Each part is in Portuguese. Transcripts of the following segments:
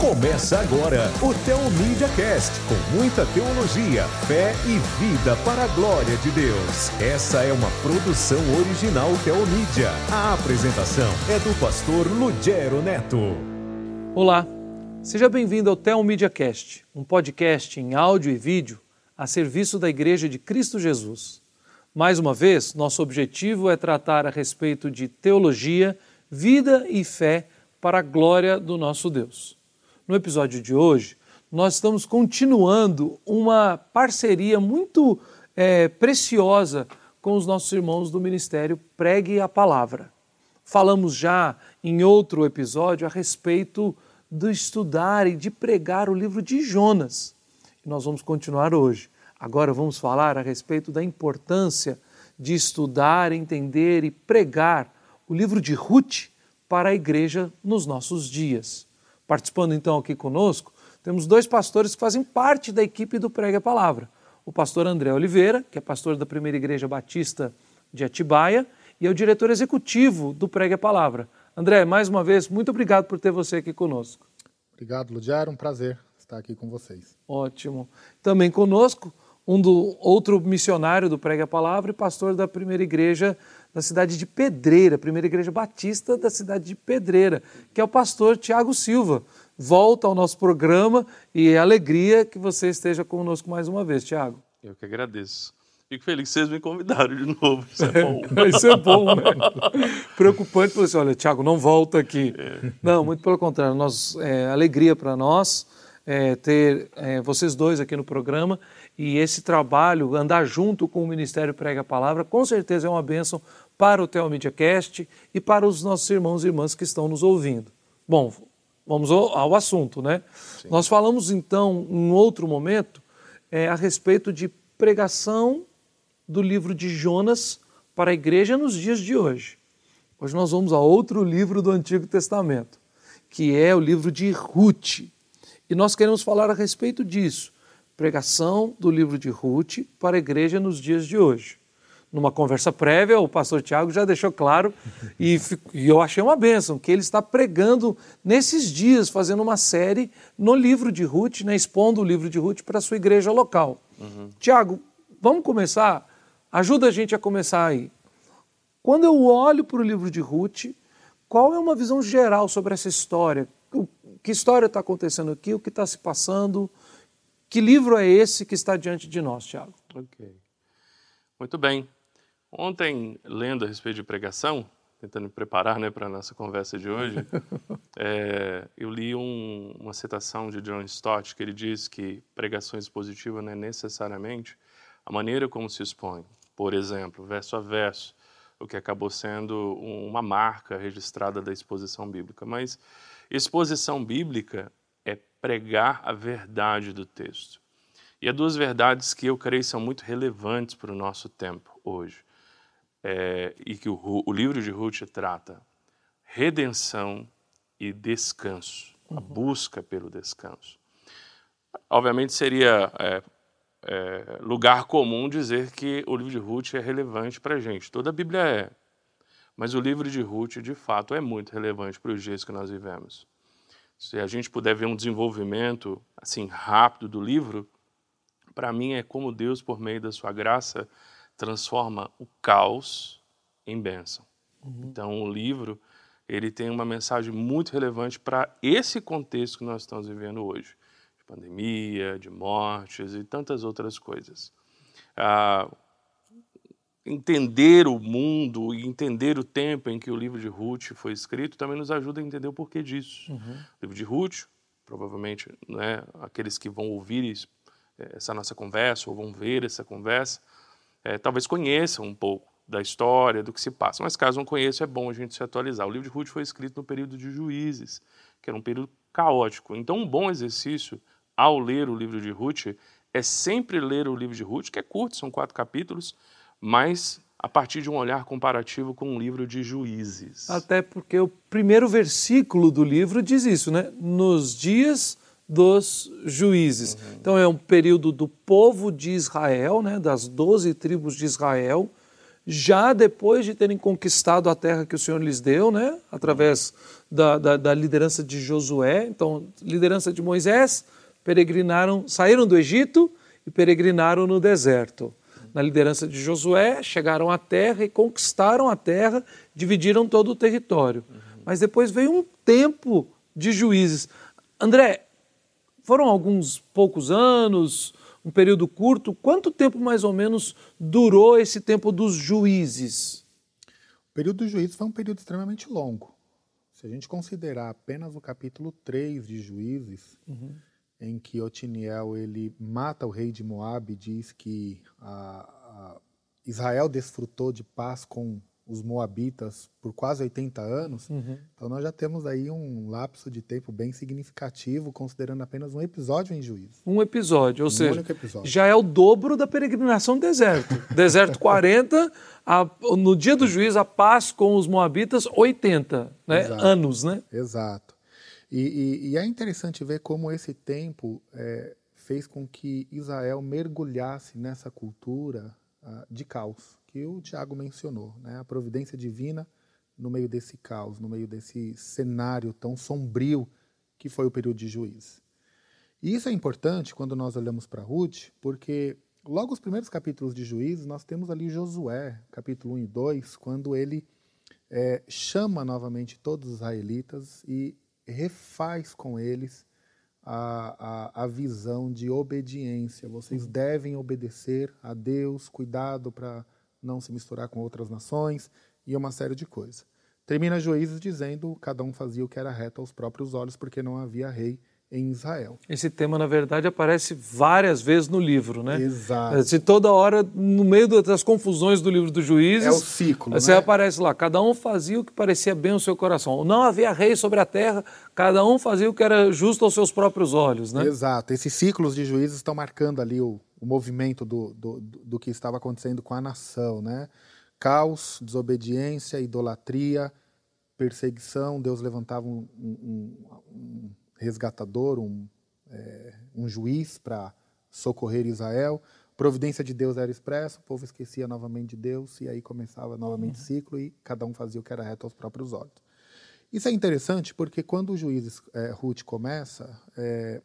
Começa agora o Teomídia Cast, com muita teologia, fé e vida para a glória de Deus. Essa é uma produção original Teomídia. A apresentação é do pastor Lugero Neto. Olá, seja bem-vindo ao Teomídia Cast, um podcast em áudio e vídeo a serviço da Igreja de Cristo Jesus. Mais uma vez, nosso objetivo é tratar a respeito de teologia, vida e fé para a glória do nosso Deus. No episódio de hoje, nós estamos continuando uma parceria muito é, preciosa com os nossos irmãos do Ministério Pregue a Palavra. Falamos já em outro episódio a respeito de estudar e de pregar o livro de Jonas. E nós vamos continuar hoje. Agora vamos falar a respeito da importância de estudar, entender e pregar o livro de Ruth para a igreja nos nossos dias. Participando então aqui conosco, temos dois pastores que fazem parte da equipe do Prega a Palavra. O pastor André Oliveira, que é pastor da Primeira Igreja Batista de Atibaia, e é o diretor executivo do Prega a Palavra. André, mais uma vez, muito obrigado por ter você aqui conosco. Obrigado, Ludiar, um prazer estar aqui com vocês. Ótimo. Também conosco, um do outro missionário do Prega a Palavra e pastor da Primeira Igreja da cidade de Pedreira, primeira igreja batista da cidade de Pedreira, que é o pastor Tiago Silva. Volta ao nosso programa e é alegria que você esteja conosco mais uma vez, Tiago. Eu que agradeço. Fico feliz que vocês me convidaram de novo. Isso é bom. Isso é bom, né? Preocupante para você. Olha, Tiago, não volta aqui. É. Não, muito pelo contrário. Nós, é, alegria para nós é, ter é, vocês dois aqui no programa e esse trabalho, andar junto com o Ministério Prega a Palavra, com certeza é uma bênção para o Teomídia Cast e para os nossos irmãos e irmãs que estão nos ouvindo. Bom, vamos ao, assunto, né? Sim. Nós falamos então, em outro momento, é, a respeito de pregação do livro de Jonas para a igreja nos dias de hoje. Hoje nós vamos a outro livro do Antigo Testamento, que é o livro de Ruth. E nós queremos falar a respeito disso pregação do livro de Ruth para a igreja nos dias de hoje. Numa conversa prévia, o pastor Tiago já deixou claro, e, e, eu achei uma bênção, que ele está pregando nesses dias, fazendo uma série no livro de Ruth, né, expondo o livro de Ruth para a sua igreja local. Uhum. Tiago, vamos começar? Ajuda a gente a começar aí. Quando eu olho para o livro de Ruth, qual é uma visão geral sobre essa história? O, que história está acontecendo aqui? O que está se passando? Que livro é esse que está diante de nós, Tiago? Ok. Muito bem. Ontem, lendo a respeito de pregação, tentando me preparar né, para a nossa conversa de hoje, é, eu li um, uma citação de John Stott que ele diz que pregação expositiva não é necessariamente a maneira como se expõe, por exemplo, verso a verso, o que acabou sendo uma marca registrada da exposição bíblica, mas exposição bíblica pregar a verdade do texto. E há duas verdades que eu creio são muito relevantes para o nosso tempo hoje, é, e que o, o, livro de Ruth trata: redenção e descanso, uhum. a busca pelo descanso. Obviamente seria é, é, lugar comum dizer que o livro de Ruth é relevante para a gente, toda a Bíblia é, mas o livro de Ruth, de fato, é muito relevante para os dias que nós vivemos se a gente puder ver um desenvolvimento assim rápido do livro, para mim é como Deus, por meio da sua graça, transforma o caos em bênção. Uhum. Então, o livro ele tem uma mensagem muito relevante para esse contexto que nós estamos vivendo hoje, de pandemia, de mortes e tantas outras coisas. Ah, entender o mundo e entender o tempo em que o livro de Ruth foi escrito também nos ajuda a entender o porquê disso. Uhum. O livro de Ruth, provavelmente, né, aqueles que vão ouvir é, essa nossa conversa ou vão ver essa conversa, é, talvez conheçam um pouco da história, do que se passa. Mas caso não conheça, é bom a gente se atualizar. O livro de Ruth foi escrito no período de Juízes, que era um período caótico. Então, um bom exercício ao ler o livro de Ruth é sempre ler o livro de Ruth, que é curto, são quatro capítulos, mas a partir de um olhar comparativo com um livro de juízes. Até porque o primeiro versículo do livro diz isso, né? Nos dias dos juízes. Uhum. Então é um período do povo de Israel, né? das doze tribos de Israel, já depois de terem conquistado a terra que o Senhor lhes deu, né? através da, da, da liderança de Josué, então, liderança de Moisés, peregrinaram, saíram do Egito e peregrinaram no deserto. Na liderança de Josué, chegaram à terra e conquistaram a terra, dividiram todo o território. Uhum. Mas depois veio um tempo de juízes. André, foram alguns poucos anos, um período curto. Quanto tempo mais ou menos durou esse tempo dos juízes? O período dos juízes foi um período extremamente longo. Se a gente considerar apenas o capítulo 3 de Juízes, uhum. Em que Otiniel ele mata o rei de Moab e diz que a, a Israel desfrutou de paz com os moabitas por quase 80 anos, uhum. então nós já temos aí um lapso de tempo bem significativo, considerando apenas um episódio em juízo. Um episódio, ou um seja, episódio. já é o dobro da peregrinação do deserto. Deserto 40, a, no dia do juízo, a paz com os moabitas, 80 né? anos, né? Exato. E, e, e, é interessante ver como esse tempo é, fez com que Israel mergulhasse nessa cultura uh, de caos que o Tiago mencionou, né? a providência divina no meio desse caos, no meio desse cenário tão sombrio que foi o período de juízo. E isso é importante quando nós olhamos para Ruth, porque logo os primeiros capítulos de Juízes, nós temos ali Josué, capítulo 1 e 2, quando ele é, chama novamente todos os israelitas e refaz com eles a, a, a visão de obediência. Vocês uhum. devem obedecer a Deus, cuidado para não se misturar com outras nações e uma série de coisas. Termina Juízes dizendo cada um fazia o que era reto aos próprios olhos, porque não havia rei em Israel. Esse tema, na verdade, aparece várias vezes no livro, né? Exato. Se toda hora, no meio das confusões do livro dos juízes... É o ciclo, Você né? aparece lá, cada um fazia o que parecia bem ao seu coração. Não havia rei sobre a terra, cada um fazia o que era justo aos seus próprios olhos, né? Exato. Esses ciclos de juízes estão marcando ali o, o movimento do, do, do que estava acontecendo com a nação, né? Caos, desobediência, idolatria, perseguição. Deus levantava um, um, um resgatador, um, é, um juiz para socorrer Israel. Providência de Deus era expressa, o povo esquecia novamente de Deus e aí começava novamente o uhum. ciclo e cada um fazia o que era reto aos próprios olhos. Isso é interessante porque quando o juiz é, Ruth começa, é,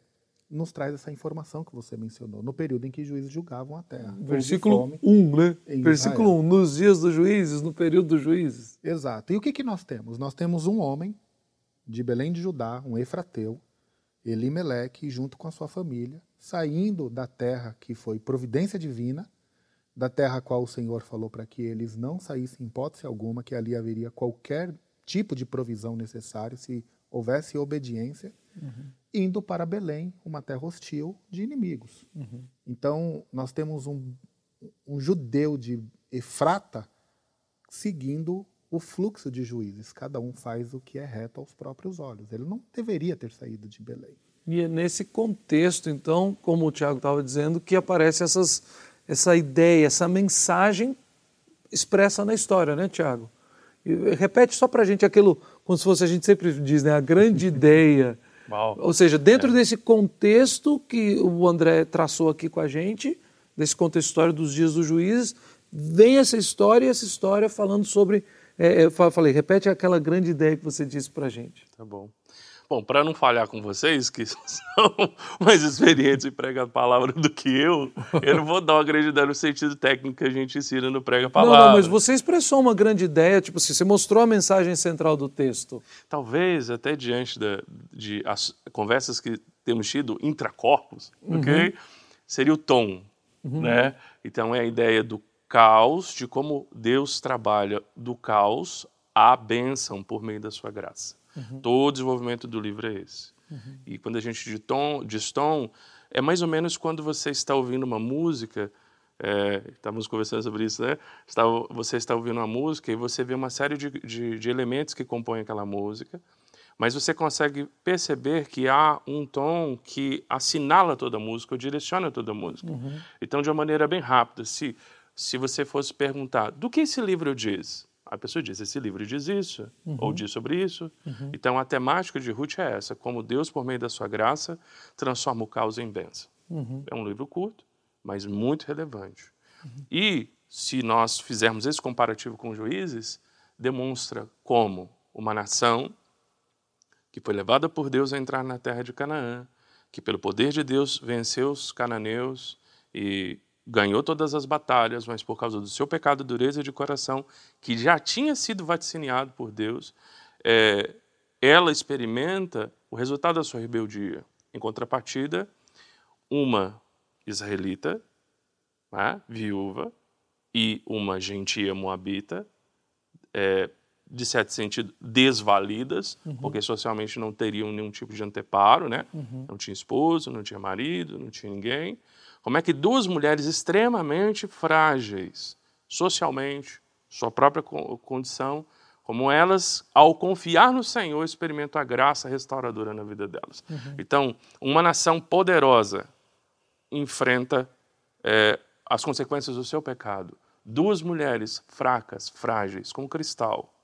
nos traz essa informação que você mencionou, no período em que os juízes julgavam a terra. Versículo 1, né? Versículo 1, nos dias dos juízes, no período dos juízes. Exato. E o que, que nós temos? Nós temos um homem de Belém de Judá, um efrateu, Elimeleque, junto com a sua família, saindo da terra que foi providência divina, da terra a qual o Senhor falou para que eles não saíssem em hipótese alguma, que ali haveria qualquer tipo de provisão necessária se houvesse obediência. Uhum indo para Belém, uma terra hostil de inimigos. Uhum. Então, nós temos um, um judeu de Efrata seguindo o fluxo de juízes. Cada um faz o que é reto aos próprios olhos. Ele não deveria ter saído de Belém. E é nesse contexto, então, como o Tiago estava dizendo, que aparece essas, essa ideia, essa mensagem expressa na história, né, Tiago? Repete só para a gente aquilo, como se fosse a gente sempre diz, né, a grande ideia Uau. Ou seja, dentro é. desse contexto que o André traçou aqui com a gente, desse contexto histórico dos dias dos juízes, vem essa história e essa história falando sobre. É, eu falei, repete aquela grande ideia que você disse para a gente. Tá bom. Bom, para não falhar com vocês, que são mais experientes em pregar a palavra do que eu, eu não vou dar uma grande ideia no sentido técnico que a gente ensina no prega a palavra. Não, não, mas você expressou uma grande ideia, tipo assim, você mostrou a mensagem central do texto. Talvez até diante de, de as conversas que temos tido intracorpos, uhum. ok? Seria o tom, uhum. né? Então é a ideia do caos, de como Deus trabalha do caos à bênção por meio da sua graça. Uhum. Todo o desenvolvimento do livro é esse. Uhum. E quando a gente diz tom, diz tom, é mais ou menos quando você está ouvindo uma música, é, estávamos conversando sobre isso, né? Está, você está ouvindo uma música e você vê uma série de, de, de, elementos que compõem aquela música, mas você consegue perceber que há um tom que assinala toda a música, ou direciona toda a música. Uhum. Então, de uma maneira bem rápida, se, se você fosse perguntar, do que esse livro diz? A pessoa diz: esse livro diz isso, uhum. ou diz sobre isso. Uhum. Então, a temática de Ruth é essa: como Deus, por meio da sua graça, transforma o caos em bênção. Uhum. É um livro curto, mas muito relevante. Uhum. E se nós fizermos esse comparativo com juízes, demonstra como uma nação que foi levada por Deus a entrar na terra de Canaã, que pelo poder de Deus venceu os cananeus e ganhou todas as batalhas, mas por causa do seu pecado e dureza de coração, que já tinha sido vaticiniado por Deus, é, ela experimenta o resultado da sua rebeldia. Em contrapartida, uma israelita, né, viúva, e uma gentia moabita, é, de certo sentido, desvalidas, uhum. porque socialmente não teriam nenhum tipo de anteparo, né? Uhum. Não tinha esposo, não tinha marido, não tinha ninguém. Como é que duas mulheres extremamente frágeis, socialmente, sua própria condição, como elas, ao confiar no Senhor, experimentam a graça restauradora na vida delas. Uhum. Então, uma nação poderosa enfrenta é, as consequências do seu pecado. Duas mulheres fracas, frágeis, como cristal,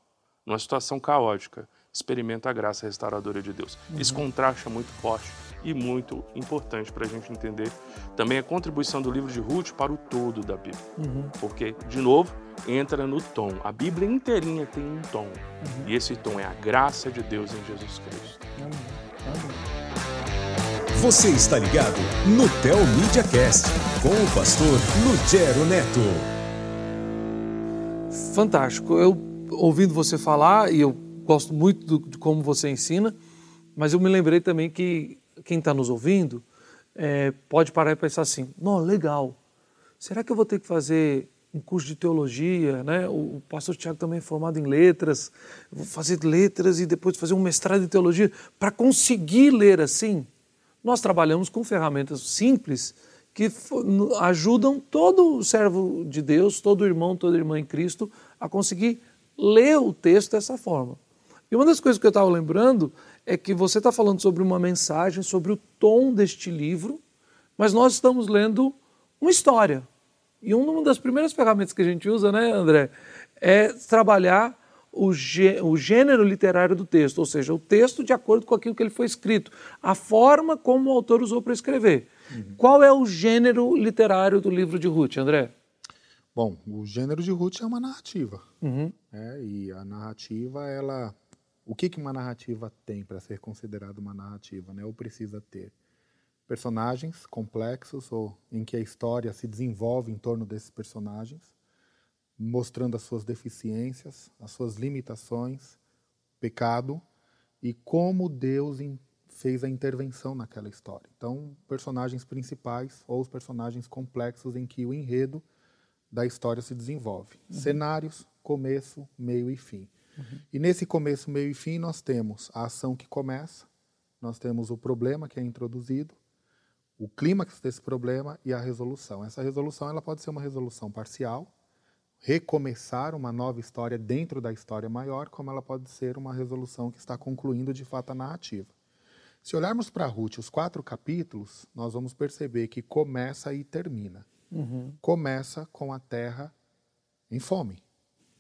numa situação caótica, experimentam a graça restauradora de Deus. Uhum. Esse contraste é muito forte e muito importante para a gente entender também a contribuição do livro de Ruth para o todo da Bíblia. Uhum. Porque, de novo, entra no tom. A Bíblia inteirinha tem um tom. Uhum. E esse tom é a graça de Deus em Jesus Cristo. Você está ligado no Tel Media Cast com o pastor Lugero Neto. Fantástico. Eu ouvindo você falar e eu gosto muito do, de como você ensina, mas eu me lembrei também que quem está nos ouvindo é, pode parar e pensar assim: não, legal. Será que eu vou ter que fazer um curso de teologia, né? O, o pastor Tiago também é formado em letras, vou fazer letras e depois fazer um mestrado em teologia para conseguir ler assim. Nós trabalhamos com ferramentas simples que ajudam todo servo de Deus, todo irmão, toda irmã em Cristo a conseguir ler o texto dessa forma. E uma das coisas que eu estava lembrando é que você está falando sobre uma mensagem, sobre o tom deste livro, mas nós estamos lendo uma história. E uma das primeiras ferramentas que a gente usa, né, André, é trabalhar o, gênero literário do texto, ou seja, o texto de acordo com aquilo que ele foi escrito, a forma como o autor usou para escrever. Uhum. Qual é o gênero literário do livro de Ruth, André? Bom, o gênero de Ruth é uma narrativa. Uhum. É, e a narrativa, ela. O que, que uma narrativa tem para ser considerada uma narrativa? Né? Ou precisa ter? Personagens complexos, ou em que a história se desenvolve em torno desses personagens mostrando as suas deficiências, as suas limitações, pecado e como Deus fez a intervenção naquela história. Então, personagens principais ou os personagens complexos em que o enredo da história se desenvolve. Uhum. Cenários, começo, meio e fim. Uhum. E nesse começo, meio e fim, nós temos a ação que começa, nós temos o problema que é introduzido, o clímax desse problema e a resolução. Essa resolução ela pode ser uma resolução parcial, recomeçar uma nova história dentro da história maior, como ela pode ser uma resolução que está concluindo de fato a narrativa. Se olharmos para Ruth, os quatro capítulos, nós vamos perceber que começa e termina. Uhum. Começa com a terra em fome.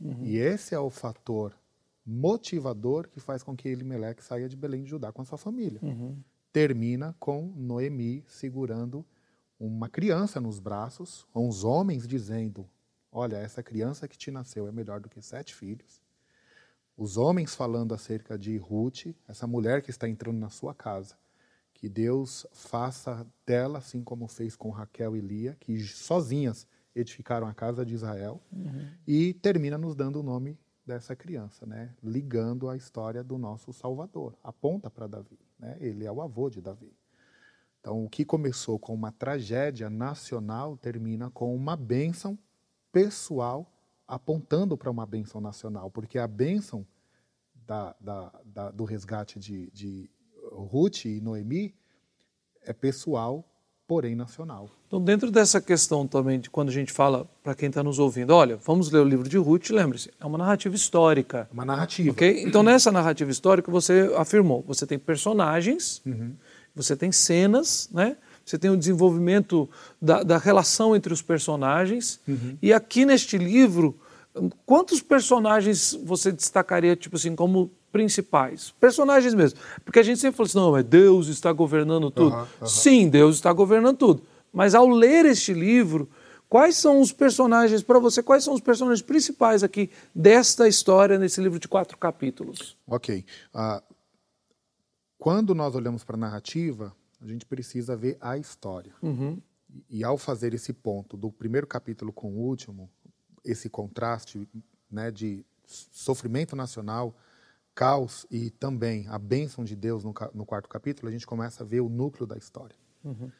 Uhum. E esse é o fator motivador que faz com que Elimelech saia de Belém de Judá com a sua família. Uhum. Termina com Noemi segurando uma criança nos braços, uns homens dizendo: Olha, essa criança que te nasceu é melhor do que sete filhos. Os homens falando acerca de Ruth, essa mulher que está entrando na sua casa, que Deus faça dela assim como fez com Raquel e Lia, que sozinhas edificaram a casa de Israel, uhum. e termina nos dando o nome dessa criança, né? ligando a história do nosso Salvador, aponta para Davi, né? ele é o avô de Davi. Então, o que começou com uma tragédia nacional termina com uma bênção pessoal apontando para uma bênção nacional, porque a bênção da, da, da, do resgate de, de Ruth e Noemi é pessoal, porém nacional. Então, dentro dessa questão também de quando a gente fala para quem está nos ouvindo, olha, vamos ler o livro de Ruth, lembre-se, é uma narrativa histórica. Uma narrativa. Ok? Então, nessa narrativa histórica, você afirmou, você tem personagens, uhum. você tem cenas, né? você tem o desenvolvimento da, da relação entre os personagens. Uhum. E aqui neste livro, quantos personagens você destacaria, tipo assim, como principais? Personagens mesmo. Porque a gente sempre fala assim, não, mas Deus está governando tudo. Uhum, uhum. Sim, Deus está governando tudo. Mas ao ler este livro, Quais são os personagens, para você, quais são os personagens principais aqui desta história nesse livro de quatro capítulos? Ok. Uh, quando nós olhamos para a narrativa, a gente precisa ver a história. Uhum. E ao fazer esse ponto do primeiro capítulo com o último, esse contraste né, de sofrimento nacional, caos e também a bênção de Deus no, no quarto capítulo, a gente começa a ver o núcleo da história. Uhum.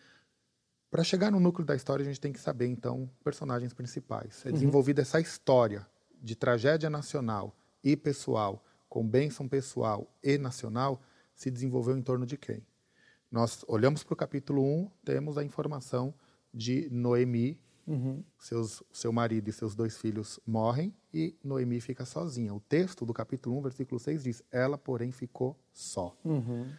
Para chegar no núcleo da história, a gente tem que saber, então, personagens principais. É uhum. desenvolvida essa história de tragédia nacional e pessoal, com bênção pessoal e nacional, se desenvolveu em torno de quem? Nós olhamos para o capítulo 1, temos a informação de Noemi, uhum. seus, seu marido e seus dois filhos morrem e Noemi fica sozinha. O texto do capítulo 1, versículo 6 diz: Ela, porém, ficou só. Uhum.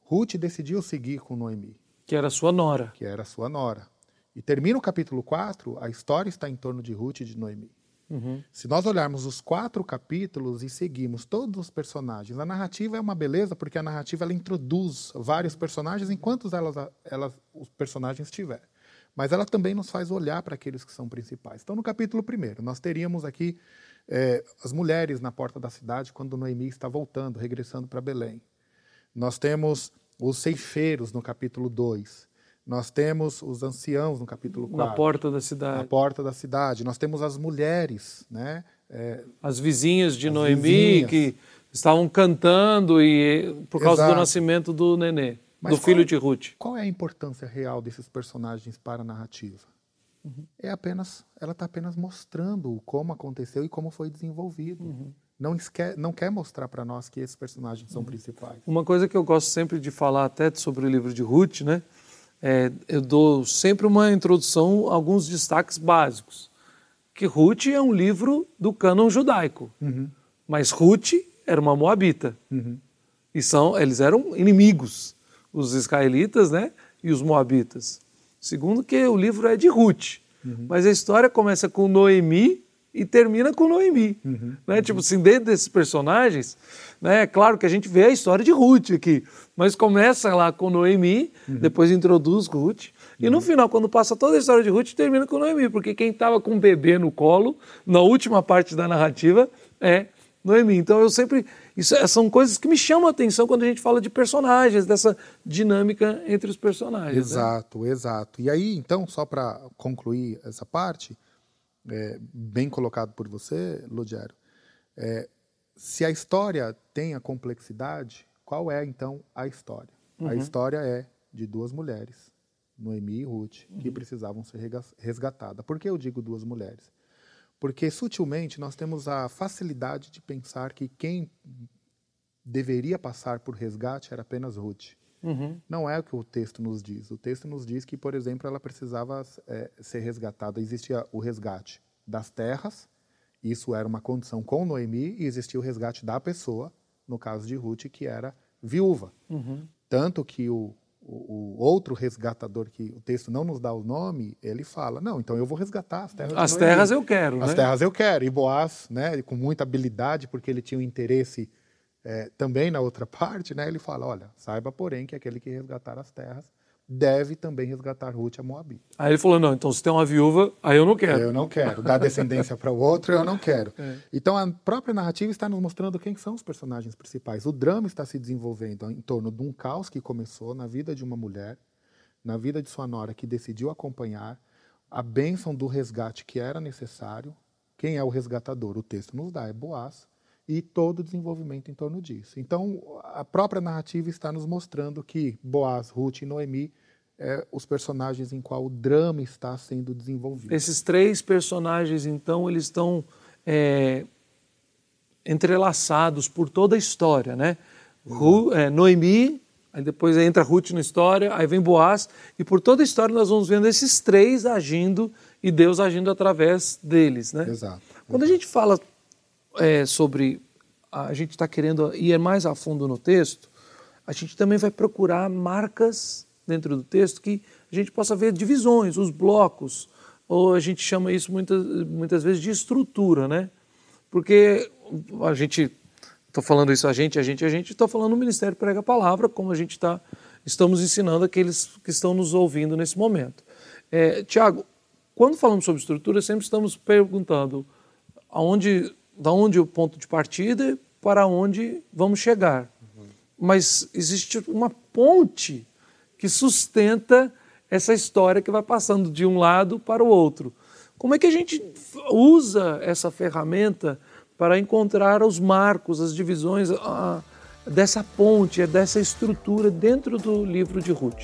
Ruth decidiu seguir com Noemi. Que era sua nora. Que era sua nora. E termina o capítulo 4, a história está em torno de Ruth e de Noemi. Uhum. Se nós olharmos os quatro capítulos e seguirmos todos os personagens, a narrativa é uma beleza porque a narrativa ela introduz vários personagens enquanto elas, elas, os personagens tiver. Mas ela também nos faz olhar para aqueles que são principais. Então, no capítulo 1, nós teríamos aqui é, as mulheres na porta da cidade quando Noemi está voltando, regressando para Belém. Nós temos os ceifeiros no capítulo 2. Nós temos os anciãos no capítulo 4. Na porta da cidade. Na porta da cidade. Nós temos as mulheres, né? É, as vizinhas de Noemi vizinhas. que estavam cantando e por causa Exato. do nascimento do nenê, Mas do filho de Ruth. Qual é a importância real desses personagens para a narrativa? Uhum. É apenas, ela está apenas mostrando como aconteceu e como foi desenvolvido. Uhum não, esquer, não quer mostrar para nós que esses personagens são principais. Uma coisa que eu gosto sempre de falar até sobre o livro de Ruth, né? É, eu dou sempre uma introdução, alguns destaques básicos. Que Ruth é um livro do cânon judaico, uhum. mas Ruth era uma moabita. Uhum. E são, eles eram inimigos, os israelitas né, e os moabitas. Segundo que o livro é de Ruth, uhum. mas a história começa com Noemi e termina com Noemi. Uhum, né? Tipo assim, dentro desses personagens, né? é claro que a gente vê a história de Ruth aqui, mas começa lá com Noemi, uhum. depois introduz Ruth, e no final, quando passa toda a história de Ruth, termina com Noemi, porque quem estava com o bebê no colo, na última parte da narrativa, é Noemi. Então eu sempre. Isso é, são coisas que me chamam a atenção quando a gente fala de personagens, dessa dinâmica entre os personagens. Exato, né? exato. E aí, então, só para concluir essa parte, é, bem colocado por você, Lugero. É, se a história tem a complexidade, qual é então a história? Uhum. A história é de duas mulheres, Noemi e Ruth, que uhum. precisavam ser resgatadas. Por que eu digo duas mulheres? Porque sutilmente nós temos a facilidade de pensar que quem deveria passar por resgate era apenas Ruth. Uhum. Não é o que o texto nos diz. O texto nos diz que, por exemplo, ela precisava é, ser resgatada. Existia o resgate das terras, isso era uma condição com Noemi, e existia o resgate da pessoa, no caso de Ruth, que era viúva. Uhum. Tanto que o, o, o, outro resgatador, que o texto não nos dá o nome, ele fala: Não, então eu vou resgatar as terras. As terras eu quero. As né? terras eu quero. E Boaz, né, com muita habilidade, porque ele tinha um interesse é, também na outra parte, né, ele fala: olha, saiba, porém, que aquele que resgatar as terras deve também resgatar Ruth a Moabita. Aí ele falou: não, então se tem uma viúva, aí eu não quero. Eu não quero. Dar descendência para o outro, eu não quero. É. Então a própria narrativa está nos mostrando quem são os personagens principais. O drama está se desenvolvendo em torno de um caos que começou na vida de uma mulher, na vida de sua nora, que decidiu acompanhar, a bênção do resgate que era necessário. Quem é o resgatador? O texto nos dá, é Boaz e todo o desenvolvimento em torno disso. Então, a própria narrativa está nos mostrando que Boaz, Ruth e Noemi é os personagens em qual o drama está sendo desenvolvido. Esses três personagens, então, eles estão é, entrelaçados por toda a história, né? Ru, é, Noemi, aí depois entra Ruth na história, aí vem Boaz, e por toda a história nós vamos vendo esses três agindo e Deus agindo através deles, né? Exato. Quando a gente fala é, sobre a gente está querendo ir mais a fundo no texto, a gente também vai procurar marcas dentro do texto que a gente possa ver divisões, os blocos, ou a gente chama isso muitas, muitas vezes de estrutura, né? Porque a gente, estou falando isso a gente, a gente, a gente, estou falando no Ministério Prega a Palavra, como a gente está, estamos ensinando aqueles que estão nos ouvindo nesse momento. É, Tiago, quando falamos sobre estrutura, sempre estamos perguntando aonde, da onde o ponto de partida para onde vamos chegar. Uhum. Mas existe uma ponte que sustenta essa história que vai passando de um lado para o outro. Como é que a gente usa essa ferramenta para encontrar os marcos, as divisões a, dessa ponte, dessa estrutura dentro do livro de Ruth?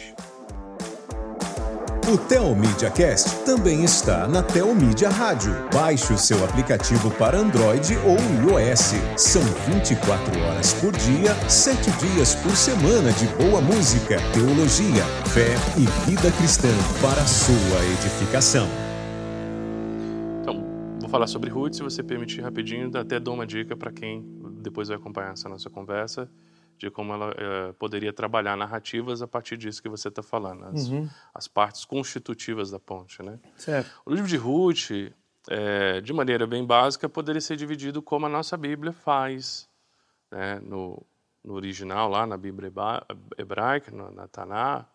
O Telmídia Cast também está na Telmídia Rádio. Baixe o seu aplicativo para Android ou iOS. São 24 horas por dia, 7 dias por semana de boa música, teologia, fé e vida cristã para sua edificação. Então, vou falar sobre Ruth, se você permitir rapidinho, até dou uma dica para quem depois vai acompanhar essa nossa conversa de como ela é, poderia trabalhar narrativas a partir disso que você está falando, as, uhum. as, partes constitutivas da ponte, né? Certo. O livro de Ruth, é, de maneira bem básica, poderia ser dividido como a nossa Bíblia faz, né? no, no original lá na Bíblia hebraica, na, na Taná,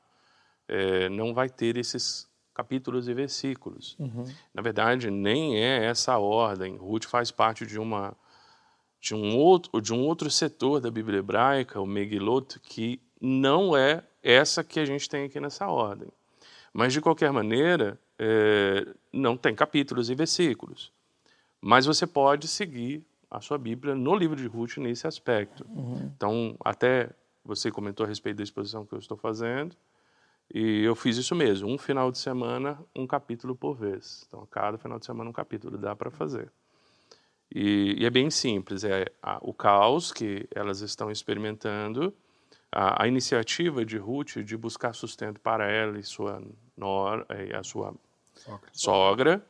é, não vai ter esses capítulos e versículos. Uhum. Na verdade, nem é essa a ordem. Ruth faz parte de uma de um outro, de um outro setor da Bíblia hebraica, o Megilot, que não é essa que a gente tem aqui nessa ordem. Mas, de qualquer maneira, é, não tem capítulos e versículos. Mas você pode seguir a sua Bíblia no livro de Ruth nesse aspecto. Uhum. Então, até você comentou a respeito da exposição que eu estou fazendo, e eu fiz isso mesmo, um final de semana, um capítulo por vez. Então, cada final de semana, um capítulo, dá para fazer. E, e, é bem simples, é a, o caos que elas estão experimentando, a, a, iniciativa de Ruth de buscar sustento para ela e sua nora, a sua sogra, sogra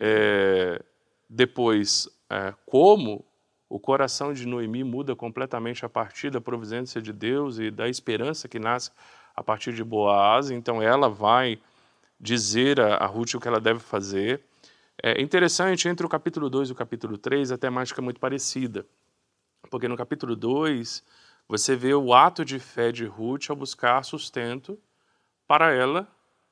é, depois é, como o coração de Noemi muda completamente a partir da providência de Deus e da esperança que nasce a partir de Boaz, então ela vai dizer a, a Ruth o que ela deve fazer, é interessante, entre o capítulo 2 e o capítulo 3, a temática é muito parecida. Porque no capítulo 2, você vê o ato de fé de Ruth ao buscar sustento para ela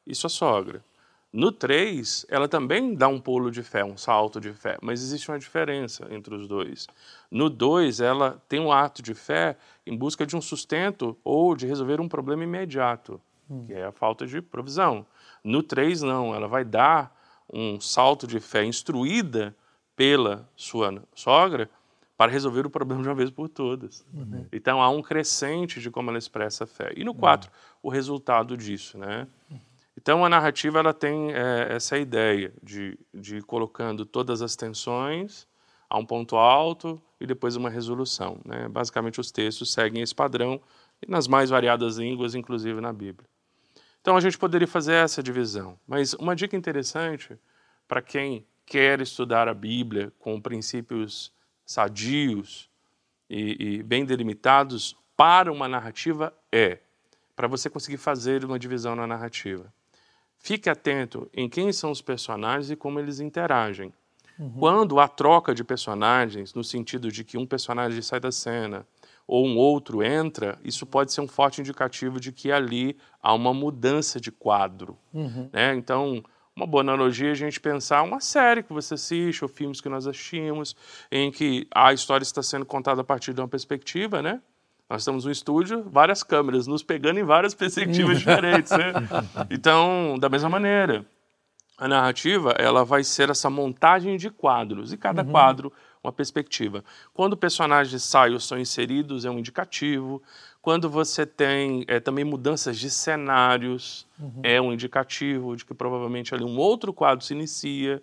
e sua sogra. No 3, ela também dá um pulo de fé, um salto de fé, mas existe uma diferença entre os dois. No 2, ela tem um ato de fé em busca de um sustento ou de resolver um problema imediato, hum. que é a falta de provisão. No 3, não, ela vai dar um salto de fé instruída pela sua sogra para resolver o problema de uma vez por todas. Uhum. Então há um crescente de como ela expressa a fé. E no 4, uhum. o resultado disso, né? Então a narrativa ela tem é, essa ideia de, de ir colocando todas as tensões a um ponto alto e depois uma resolução. Né? Basicamente os textos seguem esse padrão nas mais variadas línguas, inclusive na Bíblia. Então a gente poderia fazer essa divisão. Mas uma dica interessante para quem quer estudar a Bíblia com princípios sadios e, e bem delimitados para uma narrativa é para você conseguir fazer uma divisão na narrativa. Fique atento em quem são os personagens e como eles interagem. Uhum. Quando há troca de personagens, no sentido de que um personagem sai da cena, ou um outro entra, isso pode ser um forte indicativo de que ali há uma mudança de quadro. Uhum. Né? Então, uma boa analogia é a gente pensar uma série que você assiste, ou filmes que nós assistimos, em que a história está sendo contada a partir de uma perspectiva, né? Nós estamos no estúdio, várias câmeras nos pegando em várias perspectivas diferentes, né? Então, da mesma maneira, a narrativa ela vai ser essa montagem de quadros e cada uhum. quadro uma perspectiva. Quando personagens saem ou são inseridos, é um indicativo. Quando você tem é, também mudanças de cenários, uhum. é um indicativo de que provavelmente ali um outro quadro se inicia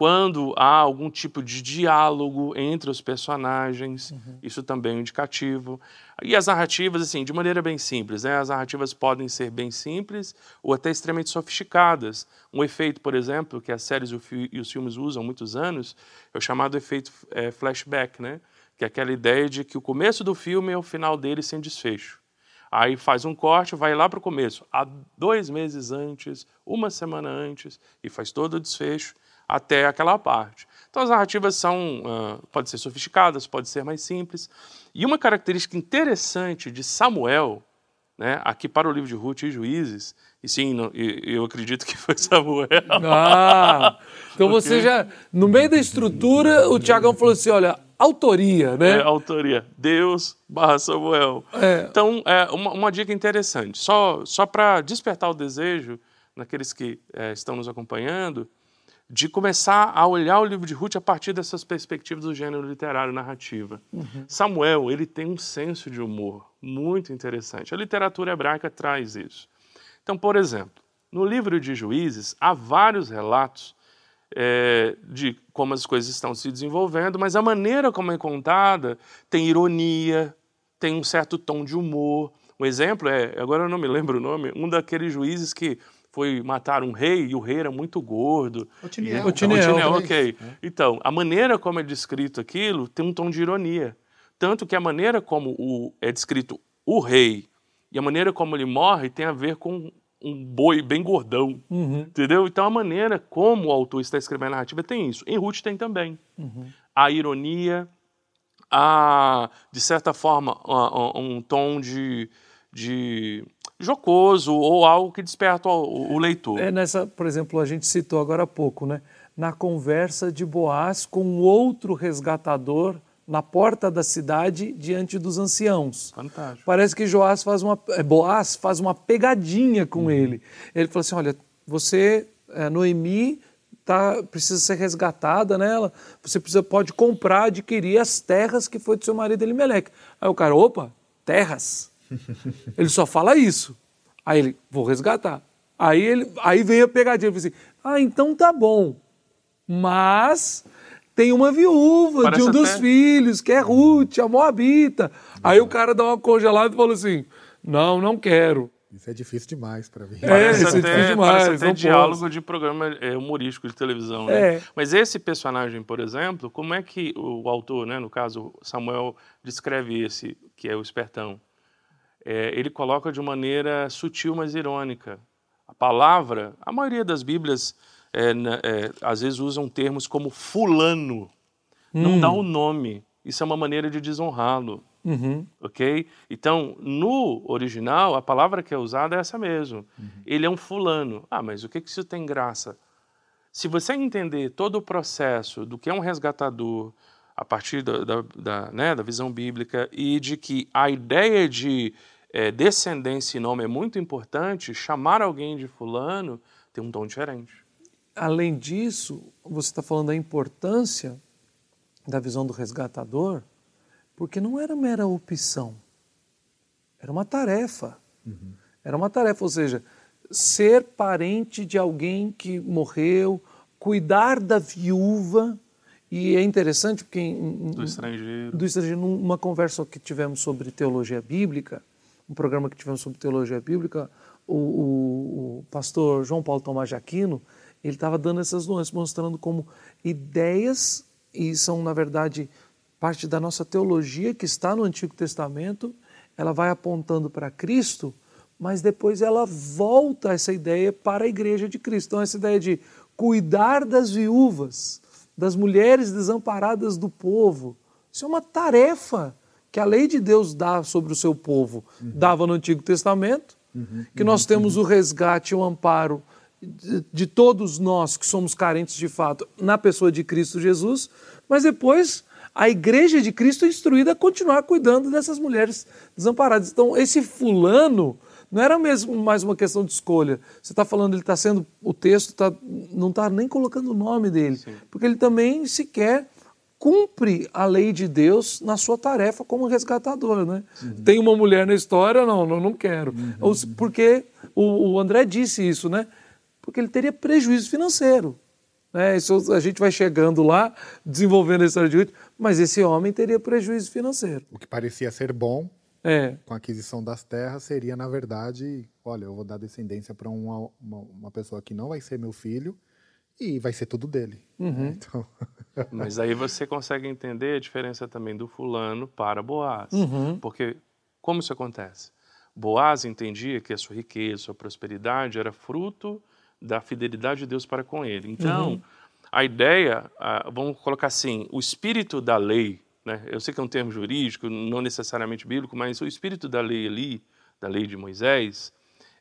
quando há algum tipo de diálogo entre os personagens, uhum. isso também é um indicativo. E as narrativas, assim, de maneira bem simples, né? As narrativas podem ser bem simples ou até extremamente sofisticadas. Um efeito, por exemplo, que as séries e os filmes usam há muitos anos, é o chamado efeito é, flashback, né? Que é aquela ideia de que o começo do filme é o final dele sem desfecho. Aí faz um corte, vai lá para o começo, há dois meses antes, uma semana antes, e faz todo o desfecho até aquela parte. Então as narrativas são, uh, podem ser sofisticadas, podem ser mais simples. E uma característica interessante de Samuel, né, aqui para o livro de Ruth e Juízes, e sim, eu acredito que foi Samuel. Ah, então Porque... você já, no meio da estrutura, o Tiagão falou assim, olha, autoria, né? É, autoria, Deus barra Samuel. É. Então, é uma, uma, dica interessante, só, só para despertar o desejo naqueles que é, estão nos acompanhando, de começar a olhar o livro de Ruth a partir dessas perspectivas do gênero literário narrativa. Uhum. Samuel, ele tem um senso de humor muito interessante. A literatura hebraica traz isso. Então, por exemplo, no livro de Juízes há vários relatos é, de como as coisas estão se desenvolvendo, mas a maneira como é contada tem ironia, tem um certo tom de humor. Um exemplo é, agora eu não me lembro o nome, um daqueles juízes que foi matar um rei e o rei era muito gordo. Otiniel. Otiniel, Otiniel ok. É. Então, a maneira como é descrito aquilo tem um tom de ironia. Tanto que a maneira como o, é descrito o rei e a maneira como ele morre tem a ver com um boi bem gordão, uhum. entendeu? Então a maneira como o autor está escrevendo a narrativa tem isso. Em Ruth tem também. Uhum. A ironia, a, de certa forma, um tom de, de jocoso ou algo que desperta o, o, leitor. É nessa, por exemplo, a gente citou agora há pouco, né? Na conversa de Boaz com outro resgatador na porta da cidade diante dos anciãos. Fantástico. Parece que Joás faz uma, é, Boaz faz uma pegadinha com uhum. ele. Ele fala assim: olha, você, é, Noemi, tá, precisa ser resgatada nela, você precisa, pode comprar, adquirir as terras que foi do seu marido Elimelec. Aí o cara, opa, terras? Ele só fala isso. Aí ele, vou resgatar. Aí, ele, aí vem a pegadinha, ele assim, ah, então tá bom. Mas tem uma viúva Parece de um dos filhos, que é Ruth, a Moabita. Aí o cara dá uma congelada e fala assim, não, não quero. Isso é difícil demais para mim. É, parece isso é difícil demais. Parece até diálogo de programa é, humorístico de televisão, né? É. Mas esse personagem, por exemplo, como é que o autor, né, no caso Samuel, descreve esse, que é o espertão? É, ele coloca de maneira sutil, mas irônica. A palavra, a maioria das Bíblias é, é, às vezes usam termos como fulano, hum. não dá o um nome. Isso é uma maneira de desonrá-lo. Uhum. Ok? Então, no original, a palavra que é usada é essa mesmo. Uhum. Ele é um fulano. Ah, mas o que, que isso tem graça? Se você entender todo o processo do que é um resgatador, a partir da, da, da, né, da visão bíblica e de que a ideia de é, descendência e nome é muito importante, chamar alguém de fulano tem um tom diferente. Além disso, você está falando da importância da visão do resgatador, porque não era mera opção, era uma tarefa. Uhum. Era uma tarefa, ou seja, ser parente de alguém que morreu, cuidar da viúva e é interessante porque. Em, do estrangeiro. Do estrangeiro, numa conversa que tivemos sobre teologia bíblica, um programa que tivemos sobre teologia bíblica, o, o, o pastor João Paulo Tomás de Aquino, ele estava dando essas nuances, mostrando como ideias, e são, na verdade, parte da nossa teologia que está no Antigo Testamento, ela vai apontando para Cristo, mas depois ela volta essa ideia para a igreja de Cristo. Então, essa ideia de cuidar das viúvas, das mulheres desamparadas do povo. Isso é uma tarefa que a lei de Deus dá sobre o seu povo. Uhum. Dava no Antigo Testamento, uhum. que nós temos o resgate o amparo de, de todos nós que somos carentes de fato na pessoa de Cristo Jesus, mas depois a igreja de Cristo é instruída a continuar cuidando dessas mulheres desamparadas. Então, esse fulano não era mesmo mais uma questão de escolha. Você está falando, ele está sendo, o texto tá, não está nem colocando o nome dele, Sim. porque ele também sequer cumpre a lei de Deus na sua tarefa como resgatador. Né? Uhum. Tem uma mulher na história? Não, não, não quero. Uhum. Porque o, o, André disse isso, né? Porque ele teria prejuízo financeiro. Né? Isso, a gente vai chegando lá, desenvolvendo a história de Ruth, mas esse homem teria prejuízo financeiro. O que parecia ser bom é. com a aquisição das terras seria, na verdade, olha, eu vou dar descendência para uma, uma, uma, pessoa que não vai ser meu filho e vai ser tudo dele. Uhum. Então... Mas aí você consegue entender a diferença também do fulano para Boaz. Uhum. Porque como isso acontece? Boaz entendia que a sua riqueza, a sua prosperidade era fruto da fidelidade de Deus para com ele. Então, uhum. a ideia, vamos colocar assim, o espírito da lei né? Eu sei que é um termo jurídico, não necessariamente bíblico, mas o espírito da lei ali, da lei de Moisés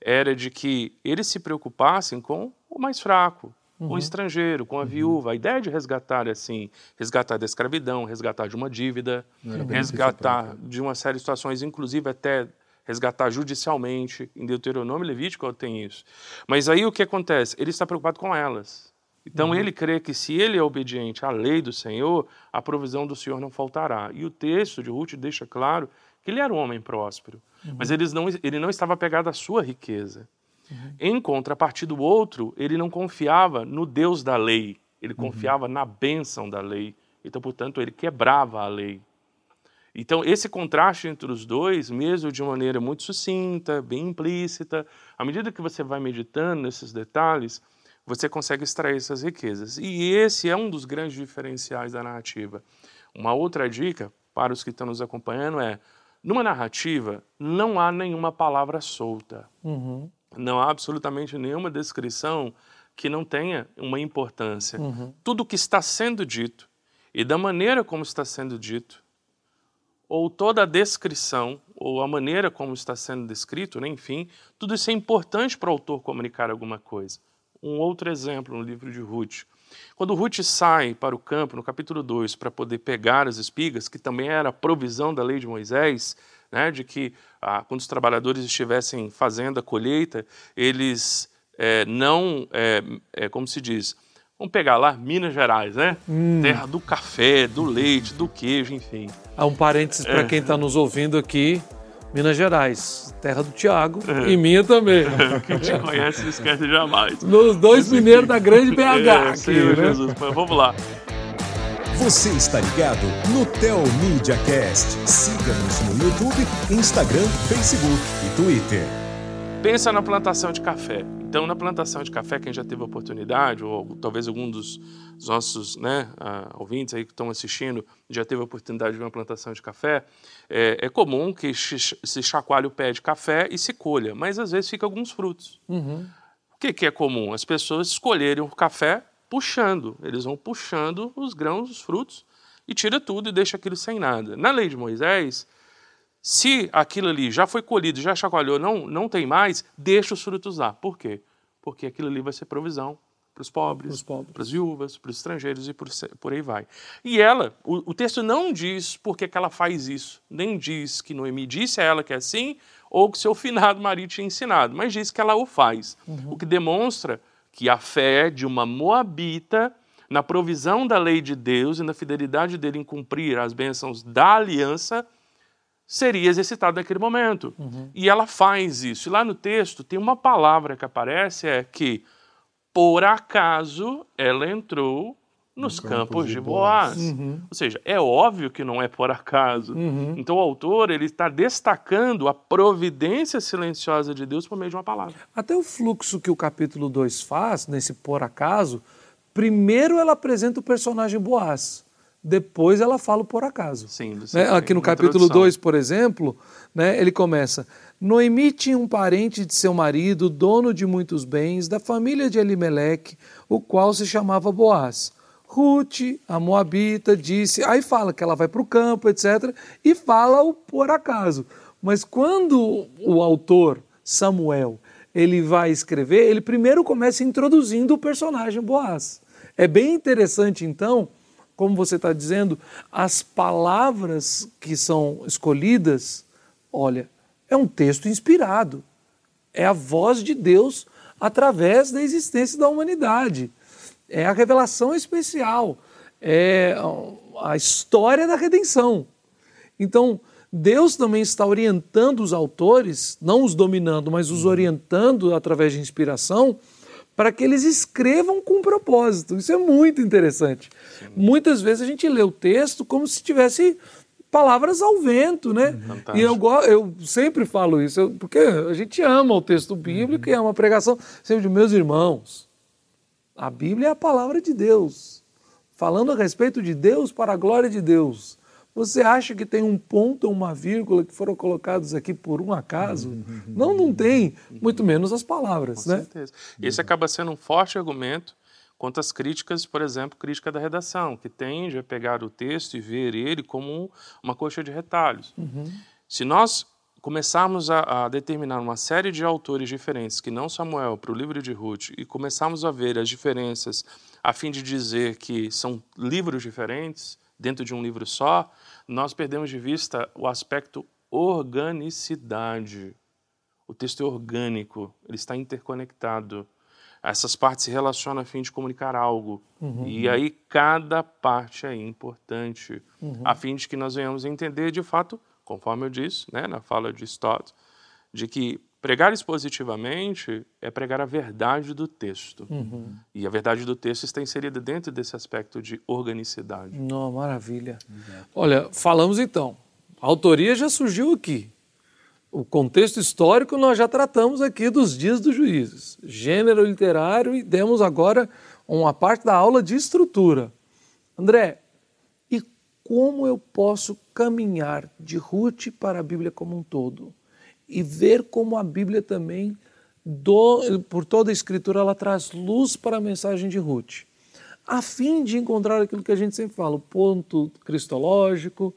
era de que eles se preocupassem com o mais fraco, uhum. o estrangeiro, com a uhum. viúva. A ideia de resgatar é assim, resgatar da escravidão, resgatar de uma dívida, resgatar de uma série de situações, inclusive até resgatar judicialmente. Em Deuteronômio Levítico tem isso. Mas aí o que acontece? Ele está preocupado com elas. Então uhum. ele crê que se ele é obediente à lei do Senhor, a provisão do Senhor não faltará. E o texto de Ruth deixa claro que ele era um homem próspero, uhum. mas ele não, ele não estava apegado à sua riqueza. Uhum. Em contrapartida do outro, ele não confiava no Deus da lei, ele uhum. confiava na bênção da lei. Então, portanto, ele quebrava a lei. Então, esse contraste entre os dois, mesmo de maneira muito sucinta, bem implícita, à medida que você vai meditando nesses detalhes, você consegue extrair essas riquezas. E esse é um dos grandes diferenciais da narrativa. Uma outra dica para os que estão nos acompanhando é: numa narrativa, não há nenhuma palavra solta. Uhum. Não há absolutamente nenhuma descrição que não tenha uma importância. Uhum. Tudo que está sendo dito e da maneira como está sendo dito, ou toda a descrição, ou a maneira como está sendo descrito, né, enfim, tudo isso é importante para o autor comunicar alguma coisa. Um outro exemplo no livro de Ruth. Quando Ruth sai para o campo, no capítulo 2, para poder pegar as espigas, que também era a provisão da lei de Moisés, né, de que ah, quando os trabalhadores estivessem fazendo a colheita, eles é, não, é, é, como se diz, vamos pegar lá Minas Gerais, né? Hum. Terra do café, do leite, do queijo, enfim. Há um parênteses para é. quem está nos ouvindo aqui. Minas Gerais, terra do Tiago é. e minha também. Quem te conhece não esquece jamais. Nos dois mineiros da grande BH. É, aqui, Senhor né? Jesus, mas vamos lá. Você está ligado no Tel Media Cast. Siga-nos no YouTube, Instagram, Facebook e Twitter. Pensa na plantação de café. Então, na plantação de café, quem já teve a oportunidade, ou talvez algum dos nossos né, uh, ouvintes aí que estão assistindo já teve a oportunidade de ver uma plantação de café, é, é comum que se chacoalhe o pé de café e se colha, mas às vezes fica alguns frutos. Uhum. O que, que é comum? As pessoas escolherem o café puxando, eles vão puxando os grãos, os frutos, e tira tudo e deixa aquilo sem nada. Na lei de Moisés, se aquilo ali já foi colhido, já chacoalhou, não, não tem mais, deixa os frutos lá. Por quê? Porque aquilo ali vai ser provisão para os pobres, para as viúvas, para os estrangeiros e por, por aí vai. E ela, o, o, texto não diz por que, ela faz isso, nem diz que Noemi disse a ela que é assim, ou que seu finado marido tinha ensinado, mas diz que ela o faz. Uhum. O que demonstra que a fé de uma moabita na provisão da lei de Deus e na fidelidade dele em cumprir as bênçãos da aliança seria exercitado naquele momento. Uhum. E ela faz isso. E lá no texto tem uma palavra que aparece, é que por acaso ela entrou nos no campos de, de Boaz. Uhum. Ou seja, é óbvio que não é por acaso. Uhum. Então o autor ele está destacando a providência silenciosa de Deus por meio de uma palavra. Até o fluxo que o capítulo 2 faz, nesse por acaso, primeiro ela apresenta o personagem Boaz depois ela fala o por acaso. Sim, né? Aqui no capítulo 2, por exemplo, né, ele começa: Noemi tinha um parente de seu marido, dono de muitos bens, da família de Elimeleque, o qual se chamava Boaz. Ruth, a Moabita, disse, aí fala que ela vai para o campo, etc., e fala o por acaso. Mas quando o autor, Samuel, ele vai escrever, ele primeiro começa introduzindo o personagem Boaz. É bem interessante, então, como você está dizendo, as palavras que são escolhidas, olha, é um texto inspirado. É a voz de Deus através da existência da humanidade. É a revelação especial. É a história da redenção. Então, Deus também está orientando os autores, não os dominando, mas os orientando através de inspiração para que eles escrevam com propósito. Isso é muito interessante. Sim. Muitas vezes a gente lê o texto como se tivesse palavras ao vento, né? Fantástico. E eu, eu sempre falo isso, porque a gente ama o texto bíblico uhum. e é uma pregação sempre de meus irmãos. A Bíblia é a palavra de Deus, falando a respeito de Deus para a glória de Deus. Você acha que tem um ponto ou uma vírgula que foram colocados aqui por um acaso? Não, não tem, muito menos as palavras. Com né? certeza. Esse acaba sendo um forte argumento contra as críticas, por exemplo, crítica da redação, que tende a pegar o texto e ver ele como uma coxa de retalhos. Uhum. Se nós começarmos a, a, determinar uma série de autores diferentes, que não Samuel, para o livro de Ruth, e começarmos a ver as diferenças a fim de dizer que são livros diferentes dentro de um livro só, nós perdemos de vista o aspecto organicidade. O texto é orgânico, ele está interconectado. Essas partes se relacionam a fim de comunicar algo. Uhum. E aí cada parte é importante, uhum. a fim de que nós venhamos entender de fato conforme eu disse né, na fala de Stott, de que pregar expositivamente é pregar a verdade do texto. Uhum. E a verdade do texto está inserida dentro desse aspecto de organicidade. Não, maravilha. Exato. Olha, falamos então. A autoria já surgiu aqui. O contexto histórico nós já tratamos aqui dos dias dos juízes. Gênero literário e demos agora uma parte da aula de estrutura. André, como eu posso caminhar de Ruth para a Bíblia como um todo e ver como a Bíblia também, do, por toda a Escritura, ela traz luz para a mensagem de Ruth, a fim de encontrar aquilo que a gente sempre fala, o ponto cristológico,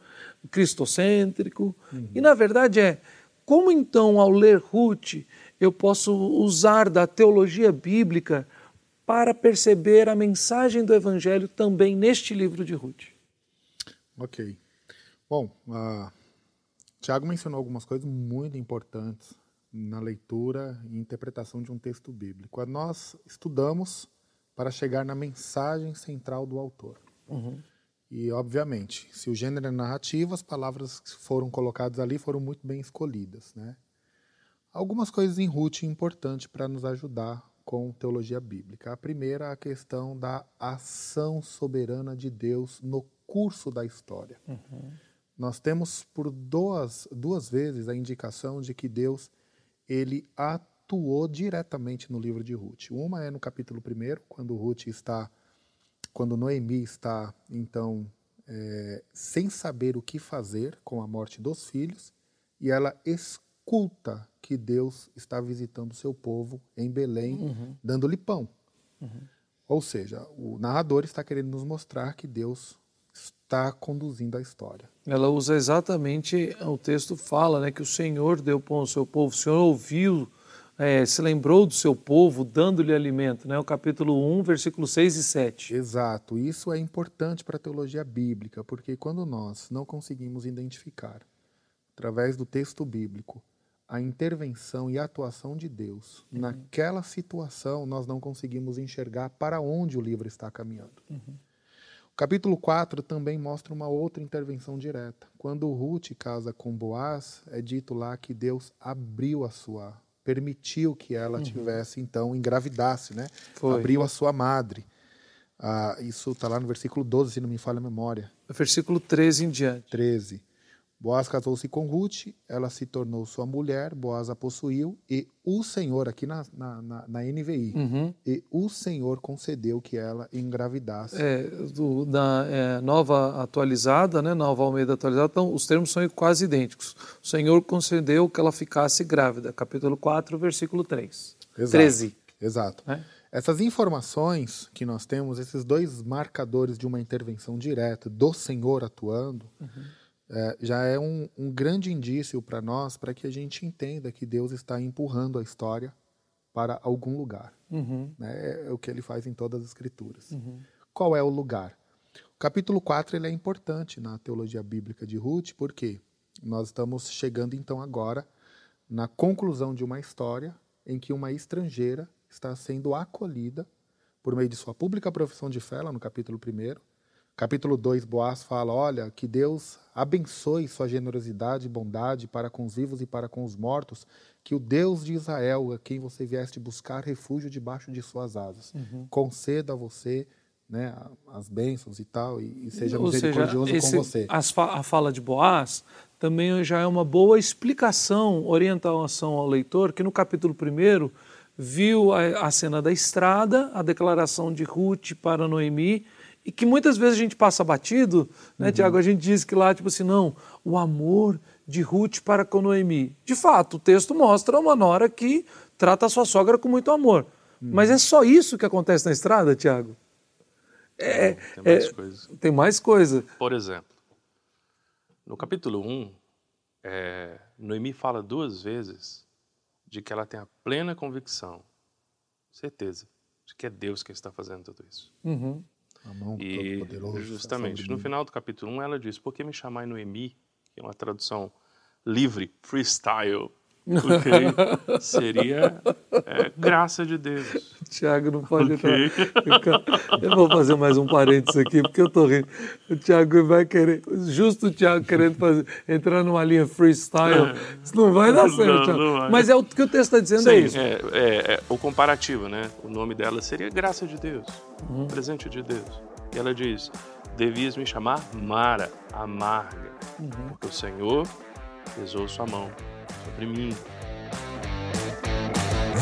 cristocêntrico. Uhum. E na verdade é como então, ao ler Ruth, eu posso usar da teologia bíblica para perceber a mensagem do Evangelho também neste livro de Ruth? Ok. Bom, uh, Tiago mencionou algumas coisas muito importantes na leitura e interpretação de um texto bíblico. Nós estudamos para chegar na mensagem central do autor. Uhum. E, obviamente, se o gênero é narrativo, as palavras que foram colocadas ali foram muito bem escolhidas. Né? Algumas coisas em Ruth importantes para nos ajudar com teologia bíblica. A primeira, a questão da ação soberana de Deus no curso da história. Uhum. Nós temos por duas, duas vezes a indicação de que Deus ele atuou diretamente no livro de Ruth. Uma é no capítulo 1, quando Ruth está, quando Noemi está, então, é, sem saber o que fazer com a morte dos filhos, e ela escuta que Deus está visitando o seu povo em Belém, uhum. dando-lhe pão. Uhum. Ou seja, o narrador está querendo nos mostrar que Deus está conduzindo a história. Ela usa exatamente, o texto fala né, que o Senhor deu pão ao seu povo, o Senhor ouviu, é, se lembrou do seu povo, dando-lhe alimento. Né, o capítulo 1, versículos 6 e 7. Exato. Isso é importante para a teologia bíblica, porque quando nós não conseguimos identificar, através do texto bíblico, a intervenção e a atuação de Deus uhum. naquela situação, nós não conseguimos enxergar para onde o livro está caminhando. Uhum. O capítulo 4 também mostra uma outra intervenção direta. Quando Ruth casa com Boaz, é dito lá que Deus abriu a sua, permitiu que ela uhum. tivesse, então, engravidasse, né? Foi. Abriu a sua madre. Ah, isso está lá no versículo 12, se não me falha a memória. Versículo 13 em diante. 13. Boaz casou-se com Ruth, ela se tornou sua mulher, Boaz a possuiu, e o Senhor, aqui na, na, na, na NVI, uhum. e o Senhor concedeu que ela engravidasse. É, do, da é, nova atualizada, né, nova Almeida atualizada, então os termos são quase idênticos. O Senhor concedeu que ela ficasse grávida, capítulo 4, versículo 3. Exato, 13. Exato. É? Essas informações que nós temos, esses dois marcadores de uma intervenção direta do Senhor atuando, uhum é, já é um, um grande indício para nós para que a gente entenda que Deus está empurrando a história para algum lugar. Uhum. Né? É o que ele faz em todas as escrituras. Uhum. Qual é o lugar? O capítulo 4 ele é importante na teologia bíblica de Ruth, porque nós estamos chegando então agora na conclusão de uma história em que uma estrangeira está sendo acolhida por meio de sua pública profissão de fé, lá no capítulo 1, Capítulo 2, Boaz fala: Olha, que Deus abençoe sua generosidade e bondade para com os vivos e para com os mortos, que o Deus de Israel, a quem você vieste buscar refúgio debaixo de suas asas, uhum. conceda a você né, as bênçãos e tal, e, e seja Ou misericordioso seja, esse, com você. a fala de Boaz também já é uma boa explicação, orientação ao leitor, que no capítulo 1 viu a, a cena da estrada, a declaração de Ruth para Noemi e que muitas vezes a gente passa batido, né, uhum. Tiago? A gente diz que lá, tipo assim, não, o amor de Ruth para com Noemi. De fato, o texto mostra uma nora que trata a sua sogra com muito amor. Uhum. Mas é só isso que acontece na estrada, Tiago? É, tem mais é, coisa. Tem mais coisa. Por exemplo, no capítulo 1, é, Noemi fala duas vezes de que ela tem a plena convicção, certeza, de que é Deus que está fazendo tudo isso. Uhum. A mão E Todo-Poderoso. justamente no final do capítulo 1 ela diz: Por que me chamar Noemi? Que é uma tradução livre, freestyle. Ok? Seria é, graça de Deus. Tiago não pode Ok. entrar. Eu vou fazer mais um parênteses aqui, porque eu tô rindo. O Tiago vai querer, justo o Tiago querendo fazer, entrar numa linha freestyle. Isso não vai dar certo. Vai. Mas é o que o texto está dizendo, é Sim, isso. é, é, é o comparativo, né? O nome dela seria graça de Deus, Uhum. presente de Deus. E ela diz: Devias me chamar Mara, amarga, Uhum. porque o Senhor pesou sua mão sobre mim.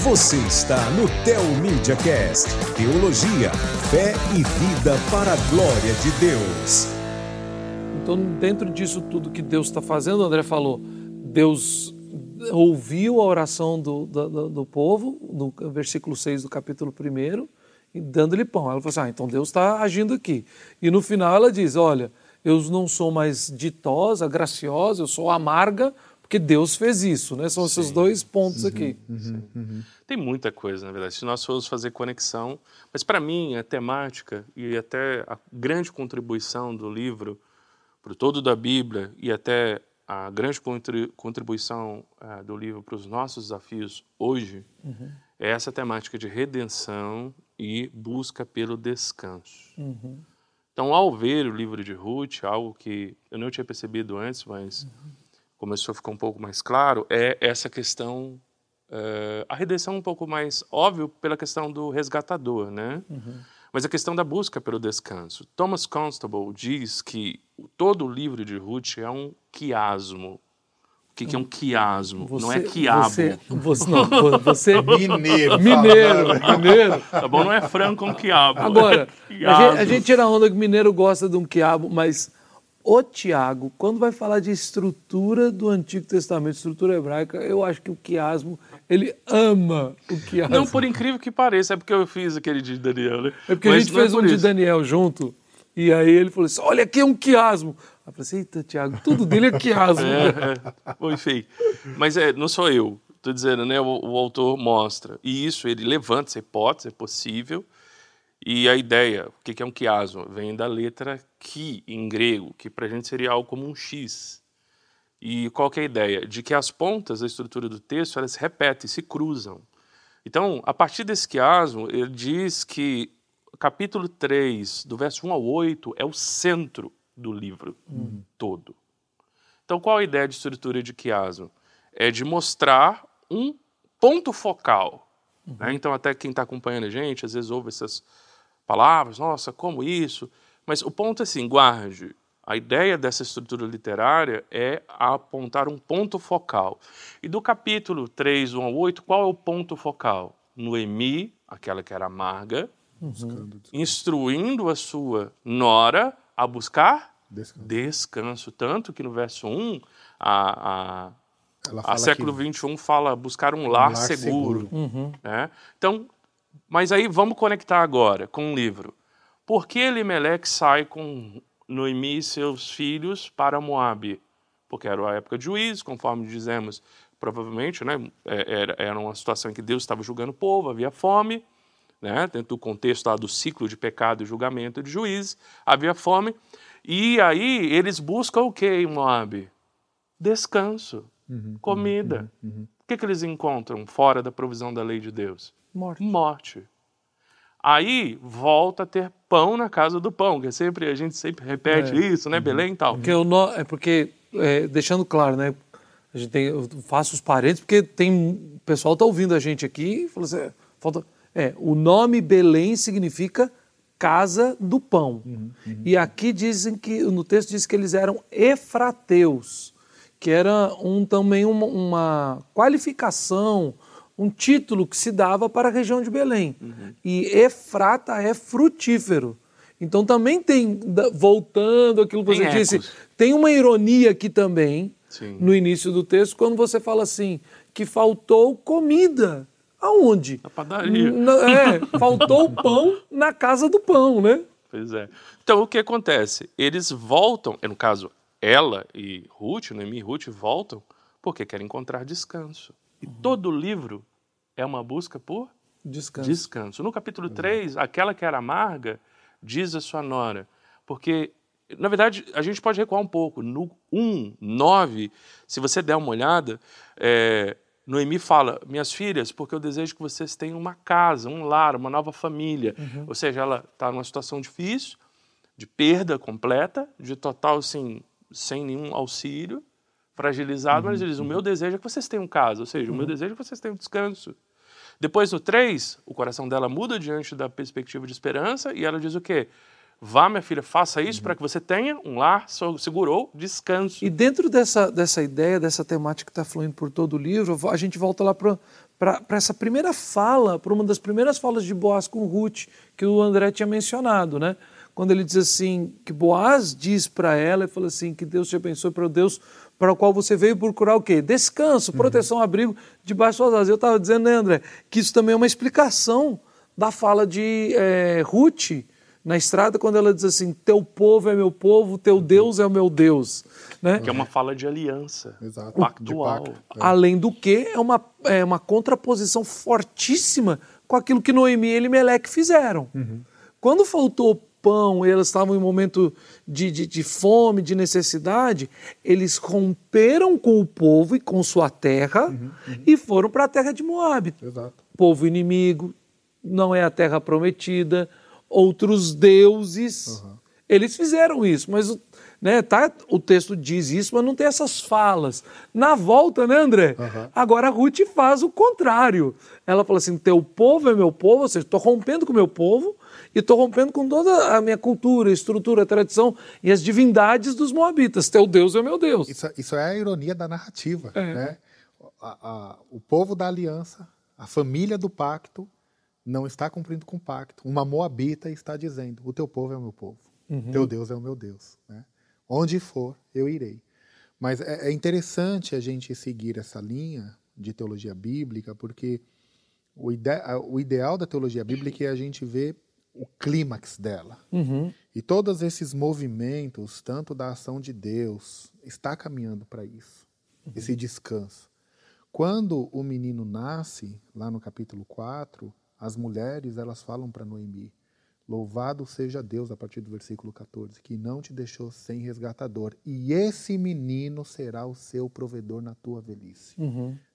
Você está no Tel Media Cast. Teologia, fé e vida para a glória de Deus. Então, dentro disso tudo que Deus está fazendo, André falou, Deus ouviu a oração do, do, do- povo, no versículo 6 do capítulo 1, e dando-lhe pão. Ela falou assim: ah, então Deus está agindo aqui. E no final ela diz: olha, eu não sou mais ditosa, graciosa, eu sou amarga, porque Deus fez isso. Né? São esses dois pontos aqui. Tem muita coisa, na verdade, se nós formos fazer conexão. Mas, para mim, a temática e até a grande contribuição do livro para o todo da Bíblia e até a grande contri- contribuição eh, do livro para os nossos desafios hoje é essa temática de redenção e busca pelo descanso. Então, ao ver o livro de Ruth, algo que eu não tinha percebido antes, mas começou a ficar um pouco mais claro, é essa questão eh, a redenção um pouco mais óbvio pela questão do resgatador, né? Mas a questão da busca pelo descanso. Thomas Constable diz que todo o livro de Ruth é um quiasmo. O que, que é um quiasmo? não é quiabo. Você, você, não, vo- você Mineiro. mineiro, mineiro. Tá bom? Não é frango com quiabo. Agora, é a gente, a gente tira onda que mineiro gosta de um quiabo, mas o Tiago, quando vai falar de estrutura do Antigo Testamento, estrutura hebraica, eu acho que o quiasmo, ele ama o quiasmo. Não, por incrível que pareça, é porque eu fiz aquele de Daniel, né? É porque a Mas gente não é fez por um de isso. Daniel junto, e aí ele falou assim, olha aqui é um quiasmo. Eu falei assim, eita, Tiago, tudo dele é quiasmo. É, é. Enfim. Mas é, não sou eu. Estou dizendo, né? O, o autor mostra. E isso, ele levanta essa hipótese, é possível. E a ideia, o que é um quiasmo? Vem da letra ki, em grego, que para a gente seria algo como um X. E qual é a ideia? De que as pontas da estrutura do texto, elas se repetem, se cruzam. Então, a partir desse quiasmo, ele diz que capítulo 3, do verso 1 ao 8, é o centro do livro todo. Então, qual a ideia de estrutura de quiasmo? É de mostrar um ponto focal. né? Então, até quem está acompanhando a gente, às vezes ouve essas palavras, nossa, como isso? Mas o ponto é assim, guarde. A ideia dessa estrutura literária é apontar um ponto focal. E do capítulo 3, 1 ao 8, qual é o ponto focal? Noemi, aquela que era amarga, Buscando instruindo a sua nora a buscar descanso. descanso. Tanto que no verso 1, a, a, a século que XXI fala buscar um lar, lar seguro. seguro. né? Então, mas aí vamos conectar agora com o livro. Por que Elimelec sai com Noemi e seus filhos para Moabe? Porque era a época de juízo, conforme dizemos, provavelmente, né? é- Era, era uma situação em que Deus estava julgando o povo, havia fome, né? dentro do contexto lá do ciclo de pecado e julgamento de juízes, havia fome. E aí eles buscam o que em Moabe? Descanso, comida. O que, que eles encontram fora da provisão da lei de Deus? Morte. Morte. Aí volta a ter pão na casa do pão, que é sempre a gente sempre repete isso, né? Belém e tal. Porque no, é porque, é, deixando claro, né? A gente tem, eu faço os parênteses, porque tem. O pessoal tá ouvindo a gente aqui e falou assim: é, falta, é, o nome Belém significa casa do pão. E aqui dizem que, no texto diz que eles eram efrateus, que era um, também uma, uma qualificação, um título que se dava para a região de Belém. E Efrata é frutífero. Então também tem, voltando àquilo que Tem você disse, ecos. tem uma ironia aqui também, Sim. no início do texto, quando você fala assim, que faltou comida. Aonde? Na padaria. Na- é, faltou pão na casa do pão, né? Pois é. Então o que acontece? Eles voltam, no caso, ela e Ruth, Noemi e Ruth voltam porque quer encontrar descanso. E todo livro é uma busca por Descanso. descanso. No capítulo 3, aquela que era amarga, diz a sua nora, porque, na verdade, a gente pode recuar um pouco. No 1, 9, se você der uma olhada, é, Noemi fala, minhas filhas, porque eu desejo que vocês tenham uma casa, um lar, uma nova família. Ou seja, ela está numa situação difícil, de perda completa, de total, assim, sem nenhum auxílio, fragilizado, mas ele diz, o meu desejo é que vocês tenham casa, ou seja, o meu desejo é que vocês tenham descanso. Depois, no 3, o coração dela muda diante da perspectiva de esperança e ela diz o quê? Vá, minha filha, faça isso para que você tenha um lar, so- segurou, descanso. E dentro dessa, dessa ideia, dessa temática que está fluindo por todo o livro, a gente volta lá para essa primeira fala, para uma das primeiras falas de Boaz com Ruth, que o André tinha mencionado, né? Quando ele diz assim, que Boaz diz para ela, e fala assim, que Deus te abençoe para o Deus para o qual você veio procurar o quê? Descanso, proteção, abrigo debaixo das suas asas. Eu estava dizendo, né, André, que isso também é uma explicação da fala de eh, Ruth, na estrada quando ela diz assim: Teu povo é meu povo, teu Deus é o meu Deus. Né? Que é uma fala de aliança, Exato. pactual. De pacto. Além do que, é uma, é uma contraposição fortíssima com aquilo que Noemi e Elimelec fizeram. Quando faltou pão e elas estavam em um momento de, de, de fome, de necessidade, eles romperam com o povo e com sua terra e foram para a terra de Moab. Exato. Povo inimigo, não é a terra prometida, outros deuses. Eles fizeram isso, mas o- né, tá, o texto diz isso, mas não tem essas falas. Na volta, né, André? Agora a Ruth faz o contrário. Ela fala assim: teu povo é meu povo, ou seja, estou rompendo com o meu povo e estou rompendo com toda a minha cultura, estrutura, tradição e as divindades dos moabitas. Teu Deus é meu Deus. Isso, isso é a ironia da narrativa. É. Né? A- a- o povo da aliança, a família do pacto, não está cumprindo com o pacto. Uma moabita está dizendo: O teu povo é o meu povo, teu Deus é o meu Deus. Né? Onde for, eu irei. Mas é, é interessante a gente seguir essa linha de teologia bíblica, porque o, ide o ideal da teologia bíblica é a gente ver o clímax dela. E todos esses movimentos, tanto da ação de Deus, está caminhando para isso, esse descanso. Quando o menino nasce, lá no capítulo 4, as mulheres elas falam para Noemi: Louvado seja Deus, a partir do versículo 14, que não te deixou sem resgatador, e esse menino será o seu provedor na tua velhice.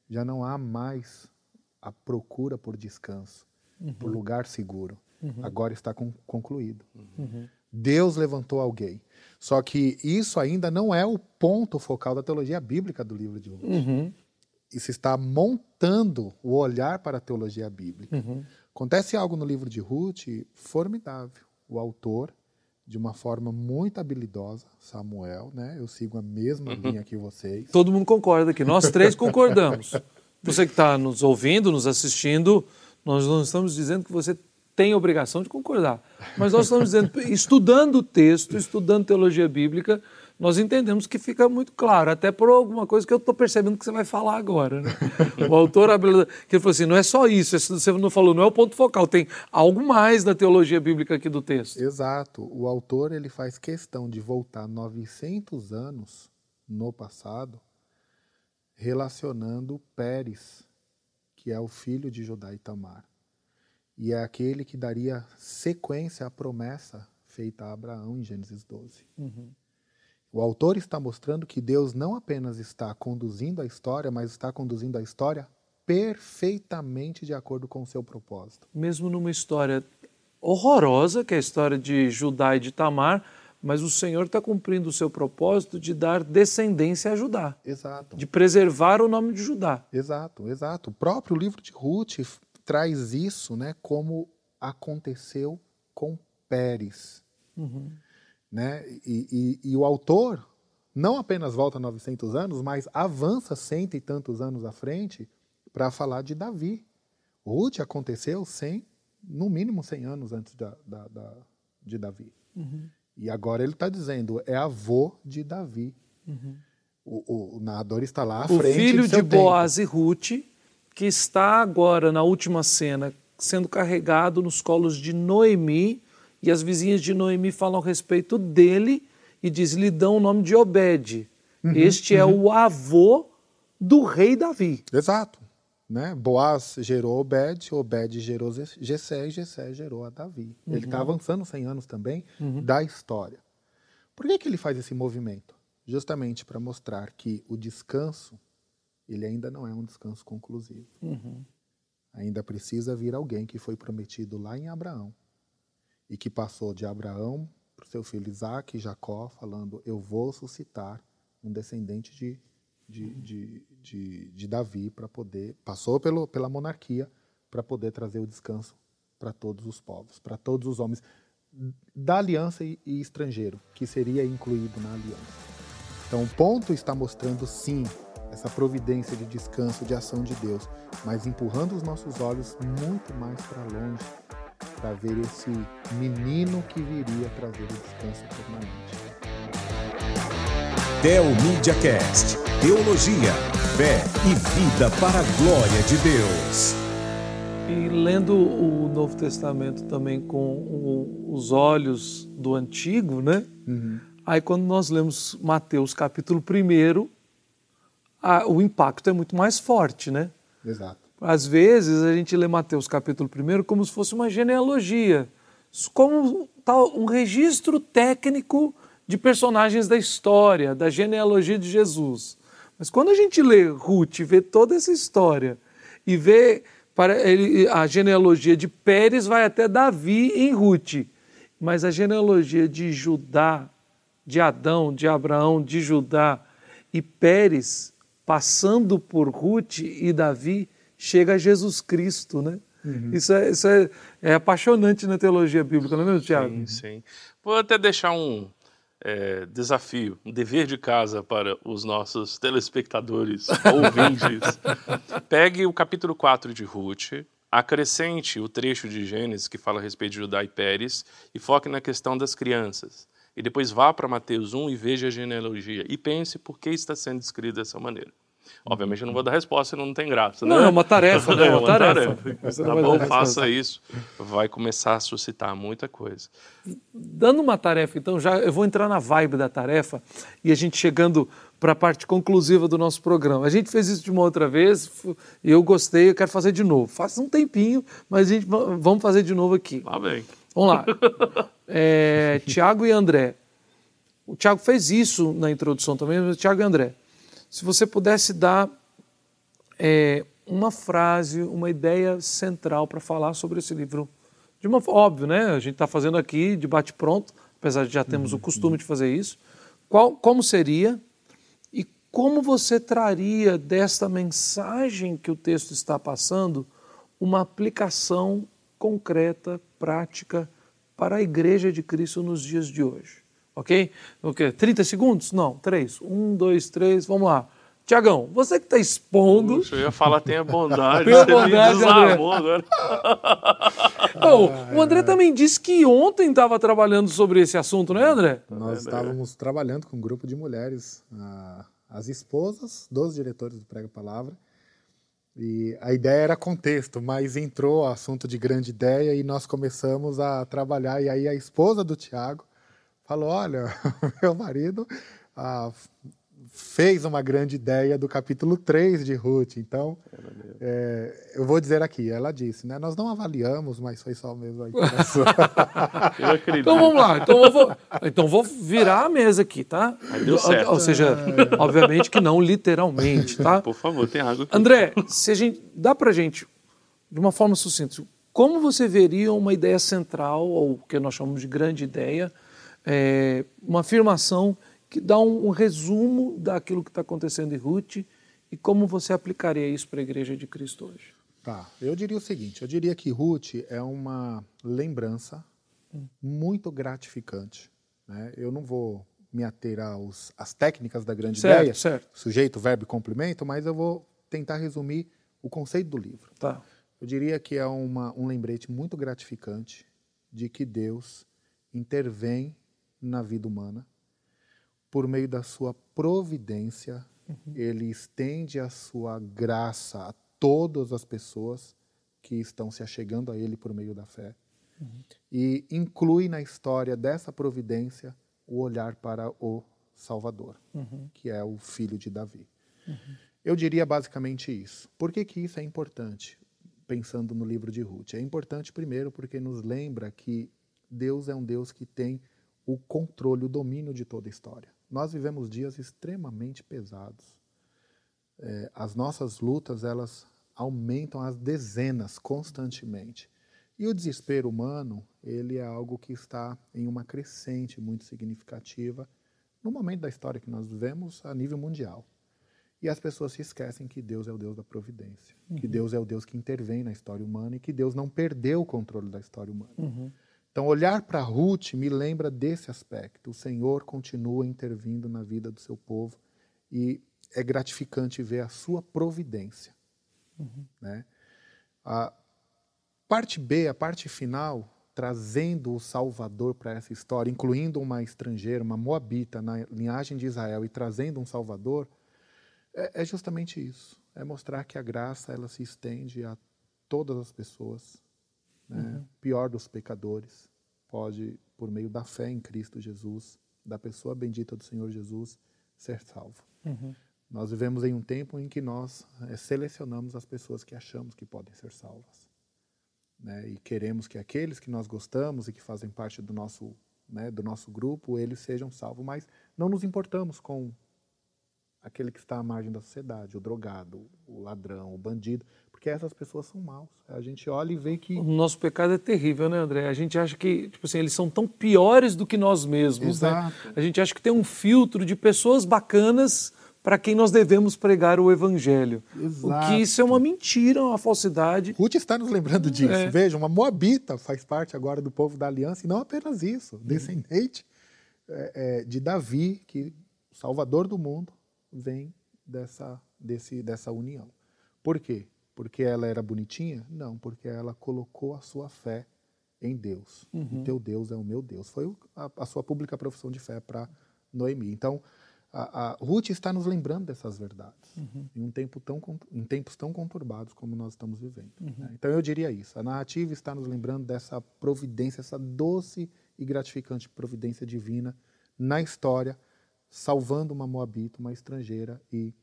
Já não há mais a procura por descanso, por lugar seguro. Agora está con- concluído. Deus levantou alguém. Só que isso ainda não é o ponto focal da teologia bíblica do livro de Ruth. Isso está montando o olhar para a teologia bíblica. Acontece algo no livro de Ruth formidável. O autor, de uma forma muito habilidosa, Samuel, né? Eu sigo a mesma linha que vocês. Todo mundo concorda aqui. Nós três concordamos. Você que está nos ouvindo, nos assistindo, nós não estamos dizendo que você tem obrigação de concordar. Mas nós estamos dizendo, estudando o texto, estudando teologia bíblica, nós entendemos que fica muito claro, até por alguma coisa que eu estou percebendo que você vai falar agora. Né? O autor, que ele falou assim, não é só isso, isso você não falou, não é o ponto focal, tem algo mais da teologia bíblica aqui do texto. Exato. O autor ele faz questão de voltar 900 anos no passado, relacionando Pérez, que é o filho de Judá e Tamar, e é aquele que daria sequência à promessa feita a Abraão em Gênesis 12. O autor está mostrando que Deus não apenas está conduzindo a história, mas está conduzindo a história perfeitamente de acordo com o seu propósito. Mesmo numa história horrorosa, que é a história de Judá e de Tamar, mas o Senhor está cumprindo o seu propósito de dar descendência a Judá, Exato. de preservar o nome de Judá. Exato, exato. O próprio livro de Ruth traz isso, né, como aconteceu com Pérez, né? E, e- e o autor não apenas volta 900 anos, mas avança cento e tantos anos à frente para falar de Davi. Ruth aconteceu 100, no mínimo 100 anos antes da, da- da- de Davi. E agora ele está dizendo, é avô de Davi. O, o- o narrador está lá à O frente filho do seu de. Boaz e Ruth, que está agora na última cena sendo carregado nos colos de Noemi, e as vizinhas de Noemi falam a respeito dele e diz, lhe dão o nome de Obed. Uhum, este é o avô do rei Davi. Exato. Né? Boaz gerou Obed, Obed gerou Jessé e Jessé gerou a Davi. Uhum. Ele está avançando 100 anos também uhum. da história. Por que, que ele faz esse movimento? Justamente para mostrar que o descanso ele ainda não é um descanso conclusivo. Uhum. Ainda precisa vir alguém que foi prometido lá em Abraão e que passou de Abraão para o seu filho Isaac e Jacó, falando: Eu vou suscitar um descendente de de, de, de, de Davi para poder. Passou pelo, pela monarquia para poder trazer o descanso para todos os povos, para todos os homens da aliança e, e estrangeiro, que seria incluído na aliança. Então, o ponto está mostrando sim essa providência de descanso, de ação de Deus, mas empurrando os nossos olhos muito mais para longe, para ver esse menino que viria trazer o descanso permanente. Tel Media Cast Teologia, fé e vida para a glória de Deus. E lendo o Novo Testamento também com o, os olhos do Antigo, né? Uhum. Aí quando nós lemos Mateus capítulo 1, o impacto é muito mais forte, né? Exato. Às vezes a gente lê Mateus capítulo 1 como se fosse uma genealogia, como um registro técnico de personagens da história, da genealogia de Jesus. Mas quando a gente lê Ruth, vê toda essa história e vê para ele, a genealogia de Pérez vai até Davi em Ruth, mas a genealogia de Judá, de Adão, de Abraão, de Judá e Pérez, passando por Ruth e Davi, chega a Jesus Cristo, né? Uhum. Isso, é, isso é, é, apaixonante na teologia bíblica, não é mesmo, Tiago? Sim, sim. Vou até deixar um, é, desafio, um dever de casa para os nossos telespectadores, ouvintes. Pegue o capítulo 4 de Ruth, acrescente o trecho de Gênesis que fala a respeito de Judá e Pérez e foque na questão das crianças. E depois vá para Mateus 1 e veja a genealogia e pense por que está sendo descrito dessa maneira. Obviamente eu não vou dar resposta, não tem graça. Né? Não, é uma tarefa, né? É uma, uma tarefa. tarefa. Tá bom, faça isso. Vai começar a suscitar muita coisa. Dando uma tarefa, então, já eu vou entrar na vibe da tarefa e a gente chegando para a parte conclusiva do nosso programa. A gente fez isso de uma outra vez e eu gostei, eu quero fazer de novo. Faz um tempinho, mas a gente vamos fazer de novo aqui. Tá bem. Vamos lá. É, Tiago e André. O Tiago fez isso na introdução também, mas Tiago e André se você pudesse dar é, uma frase, uma ideia central para falar sobre esse livro. De uma óbvio, né? A gente está fazendo aqui de bate pronto, apesar de já termos o costume de fazer isso. Qual, como seria e como você traria desta mensagem que o texto está passando uma aplicação concreta, prática para a Igreja de Cristo nos dias de hoje? ok? O quê? 30 segundos? Não, 3. 1, 2, 3, vamos lá. Tiagão, você que está expondo. Puxa, eu ia falar tenha bondade. tenha bondade, André. agora. Bom, o André também disse que ontem estava trabalhando sobre esse assunto, não é, André? Nós estávamos trabalhando com um grupo de mulheres, as esposas dos diretores do Prega Palavra. E a ideia era contexto, mas entrou o assunto de grande ideia e nós começamos a trabalhar. E aí a esposa do Tiago falou: Olha, meu marido ah, fez uma grande ideia do capítulo 3 de Ruth. Então, é, eu vou dizer aqui: ela disse, né? Nós não avaliamos, mas foi só mesmo a eu acredito. Então vamos lá. Então eu vou, então vou virar a mesa aqui, tá? Aí deu certo. Ou seja, obviamente que não literalmente, tá? Por favor, tem água aqui. André, se a gente, dá pra gente, de uma forma sucinta, como você veria uma ideia central, ou o que nós chamamos de grande ideia, é, uma afirmação que dá um, um resumo daquilo que está acontecendo em Ruth e como você aplicaria isso para a Igreja de Cristo hoje. Tá, eu diria o seguinte, eu diria que Ruth é uma lembrança hum. muito gratificante. Né? Eu não vou me ater aos, às técnicas da grande certo, ideia, certo. sujeito, verbo e complemento, mas eu vou tentar resumir o conceito do livro. Tá. Eu diria que é uma, um lembrete muito gratificante de que Deus intervém na vida humana. Por meio da sua providência, uhum. ele estende a sua graça a todas as pessoas que estão se achegando a ele por meio da fé. Uhum. E inclui na história dessa providência o olhar para o Salvador, uhum. que é o filho de Davi. Uhum. Eu diria basicamente isso. Por que, que isso é importante? Pensando no livro de Ruth. É importante, primeiro, porque nos lembra que Deus é um Deus que tem o controle, o domínio de toda a história. Nós vivemos dias extremamente pesados. É, as nossas lutas, elas aumentam as dezenas constantemente. E o desespero humano, ele é algo que está em uma crescente muito significativa no momento da história que nós vivemos a nível mundial. E as pessoas se esquecem que Deus é o Deus da providência, uhum. que Deus é o Deus que intervém na história humana e que Deus não perdeu o controle da história humana. Uhum. Então, olhar para Ruth me lembra desse aspecto. O Senhor continua intervindo na vida do seu povo e é gratificante ver a sua providência. Uhum. Né? A parte B, a parte final, trazendo o Salvador para essa história, incluindo uma estrangeira, uma moabita na linhagem de Israel e trazendo um Salvador, é, é justamente isso. É mostrar que a graça ela se estende a todas as pessoas, né? uhum. pior dos pecadores, pode, por meio da fé em Cristo Jesus, da pessoa bendita do Senhor Jesus, ser salvo. Uhum. Nós vivemos em um tempo em que nós é, selecionamos as pessoas que achamos que podem ser salvas. Né? E queremos que aqueles que nós gostamos e que fazem parte do nosso, né, do nosso grupo, eles sejam salvos, mas não nos importamos com aquele que está à margem da sociedade, o drogado, o ladrão, o bandido, porque essas pessoas são maus. A gente olha e vê que. O nosso pecado é terrível, né, André? A gente acha que, tipo assim, eles são tão piores do que nós mesmos, né? Exato. né? A gente acha que tem um filtro de pessoas bacanas para quem nós devemos pregar o evangelho. Exato. O que isso é uma mentira, uma falsidade. Ruth está nos lembrando disso. É. Veja, uma moabita faz parte agora do povo da aliança, e não apenas isso, descendente é, é, de Davi, que Salvador do mundo, vem dessa, desse, dessa união. Por quê? Porque ela era bonitinha? Não, porque ela colocou a sua fé em Deus. Uhum. O teu Deus é o meu Deus. Foi a, a sua pública profissão de fé para Noemi. Então, a, a, Ruth está nos lembrando dessas verdades uhum. em, um tempo tão, em tempos tão conturbados como nós estamos vivendo. Uhum. Né? Então, eu diria isso. A narrativa está nos lembrando dessa providência, essa doce e gratificante providência divina na história salvando uma moabita, uma estrangeira, e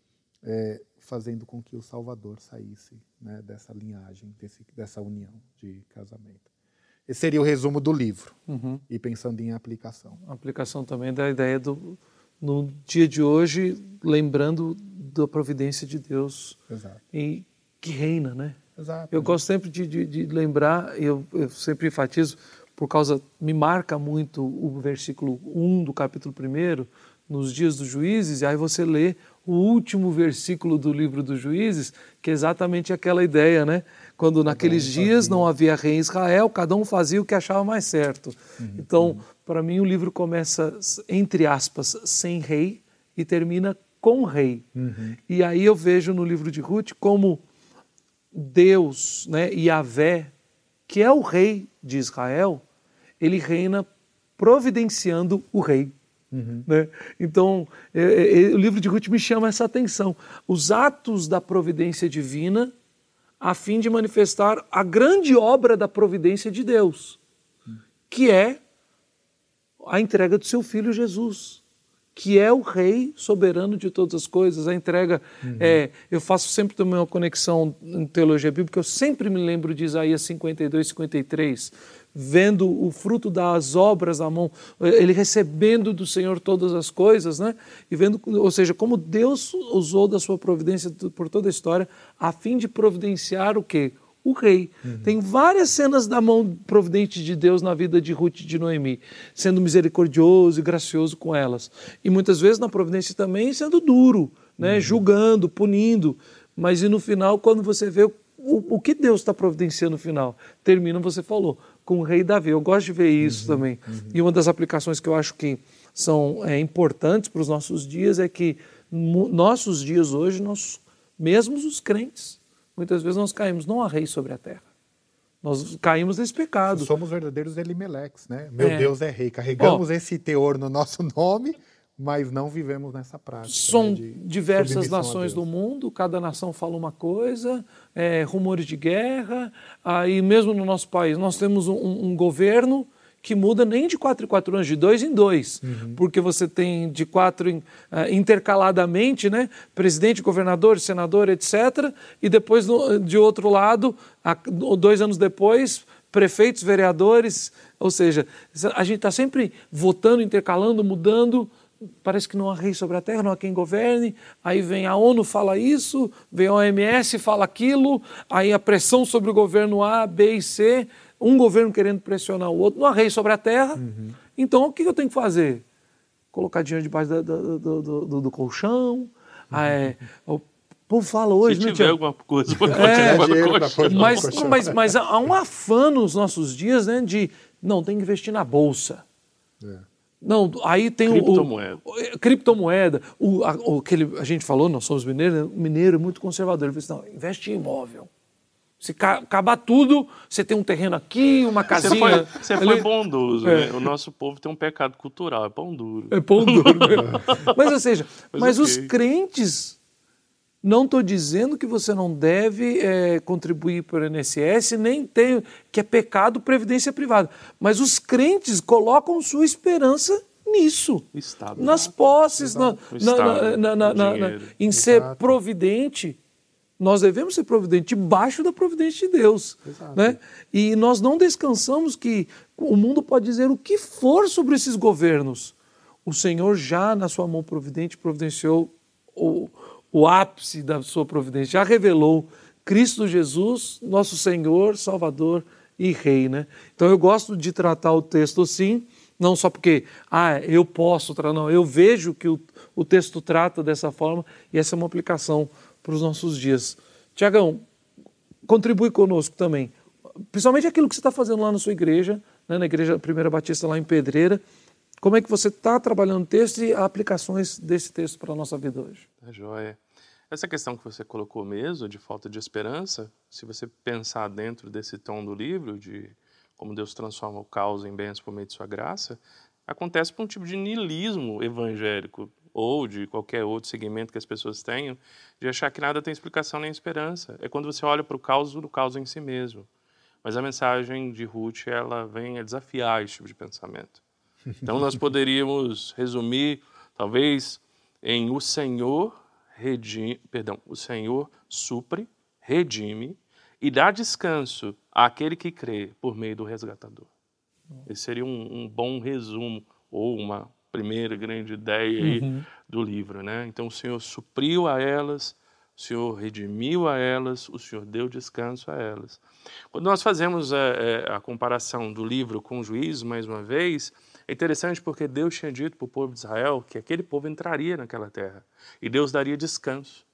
é, fazendo com que o Salvador saísse né, dessa linhagem, desse, dessa união de casamento. Esse seria o resumo do livro, uhum. e pensando em aplicação. A aplicação também da ideia do, no dia de hoje, lembrando da providência de Deus Exato. e que reina, né? Exato. Eu gosto sempre de, de, de lembrar, eu, eu, sempre enfatizo, por causa, me marca muito o versículo 1 do capítulo 1, nos dias dos juízes, e aí você lê o último versículo do livro dos juízes, que é exatamente aquela ideia, né? Quando naqueles dias não havia rei em Israel, cada um fazia o que achava mais certo. Uhum. Então, para mim, o livro começa, entre aspas, sem rei e termina com rei. Uhum. E aí eu vejo no livro de Ruth como Deus, né, Yahvé, que é o rei de Israel, ele reina providenciando o rei. Uhum. Né? Então, é, é, é, o livro de Ruth me chama essa atenção. Os atos da providência divina a fim de manifestar a grande obra da providência de Deus, que é a entrega do seu filho Jesus, que é o rei soberano de todas as coisas. A entrega, uhum. é, eu faço sempre também uma conexão em teologia bíblica, eu sempre me lembro de Isaías 52, 53 vendo o fruto das obras da mão, ele recebendo do Senhor todas as coisas, né? E vendo, ou seja, como Deus usou da sua providência por toda a história a fim de providenciar o quê? O rei. Uhum. Tem várias cenas da mão providente de Deus na vida de Ruth e de Noemi, sendo misericordioso e gracioso com elas. E muitas vezes na providência também sendo duro, né? Uhum. Julgando, punindo. Mas e no final, quando você vê o, o que Deus está providenciando no final? Termina, você falou, com o rei Davi. Eu gosto de ver isso uhum, também. Uhum. E uma das aplicações que eu acho que são é, importantes para os nossos dias é que nossos dias hoje, nós, mesmo os crentes, muitas vezes nós caímos não a rei sobre a terra. Nós caímos nesse pecado. Somos verdadeiros Elimeleques, né? Meu é. Deus é rei. Carregamos oh, esse teor no nosso nome, mas não vivemos nessa prática. São né, diversas nações do mundo, cada nação fala uma coisa, é, rumores de guerra, aí mesmo no nosso país nós temos um, um, governo que muda nem de quatro em quatro anos, de dois em dois, uhum. porque você tem de quatro uh, intercaladamente, né, presidente, governador, senador, etc., e depois de outro lado, dois anos depois, prefeitos, vereadores, ou seja, a gente está sempre votando, intercalando, mudando, parece que não há rei sobre a terra, não há quem governe, aí vem a ONU fala isso, vem a OMS fala aquilo, aí a pressão sobre o governo A, B e C, um governo querendo pressionar o outro, não há rei sobre a terra, uhum. então o que eu tenho que fazer? Colocar dinheiro debaixo do, do, do, do colchão, uhum. ah, é, o povo fala hoje... Se tiver alguma coisa, pode é, mas, mas, mas há um afã nos nossos dias né, de, não, tem que investir na Bolsa. É. Não, aí tem criptomoeda. o, o criptomoeda. O, a, o, aquele, a gente falou, nós somos mineiros, né? o mineiro é muito conservador. Ele falou assim, não, investe em imóvel. Se acabar tudo, você tem um terreno aqui, uma casinha. Você foi, você foi bondoso, é. né? O nosso povo tem um pecado cultural, é pão duro. É pão duro. Né? mas, ou seja, mas, mas okay. os crentes não estou dizendo que você não deve é, contribuir para o INSS, nem tem que é pecado previdência privada. Mas os crentes colocam sua esperança nisso. Estado, nas posses, na, Estado, na, na, em Exato. ser providente. Nós devemos ser providentes debaixo da providência de Deus. Né? E nós não descansamos que o mundo pode dizer o que for sobre esses governos. O Senhor já, na sua mão providente, providenciou o, o ápice da sua providência, já revelou Cristo Jesus, nosso Senhor, Salvador e Rei. Né? Então eu gosto de tratar o texto assim, não só porque ah, eu posso, não, eu vejo que o, o texto trata dessa forma e essa é uma aplicação para os nossos dias. Tiagão, contribui conosco também, principalmente aquilo que você está fazendo lá na sua igreja, né, na Igreja Primeira Batista lá em Pedreira. Como é que você está trabalhando o texto e aplicações desse texto para a nossa vida hoje? Tá joia. Essa questão que você colocou mesmo, de falta de esperança, se você pensar dentro desse tom do livro, de como Deus transforma o caos em bênçãos por meio de sua graça, acontece por um tipo de niilismo evangélico, ou de qualquer outro segmento que as pessoas tenham, de achar que nada tem explicação nem esperança. É quando você olha para o caos do caos em si mesmo. Mas a mensagem de Ruth, ela vem a desafiar esse tipo de pensamento. Então nós poderíamos resumir, talvez, em o Senhor redime, perdão, o Senhor supre, redime e dá descanso àquele que crê por meio do resgatador. Esse seria um, um bom resumo ou uma primeira grande ideia uhum. do livro, né? Então o Senhor supriu a elas, o Senhor redimiu a elas, o Senhor deu descanso a elas. Quando nós fazemos a, é, é, a comparação do livro com o juízo, mais uma vez, é interessante porque Deus tinha dito para o povo de Israel que aquele povo entraria naquela terra e Deus daria descanso.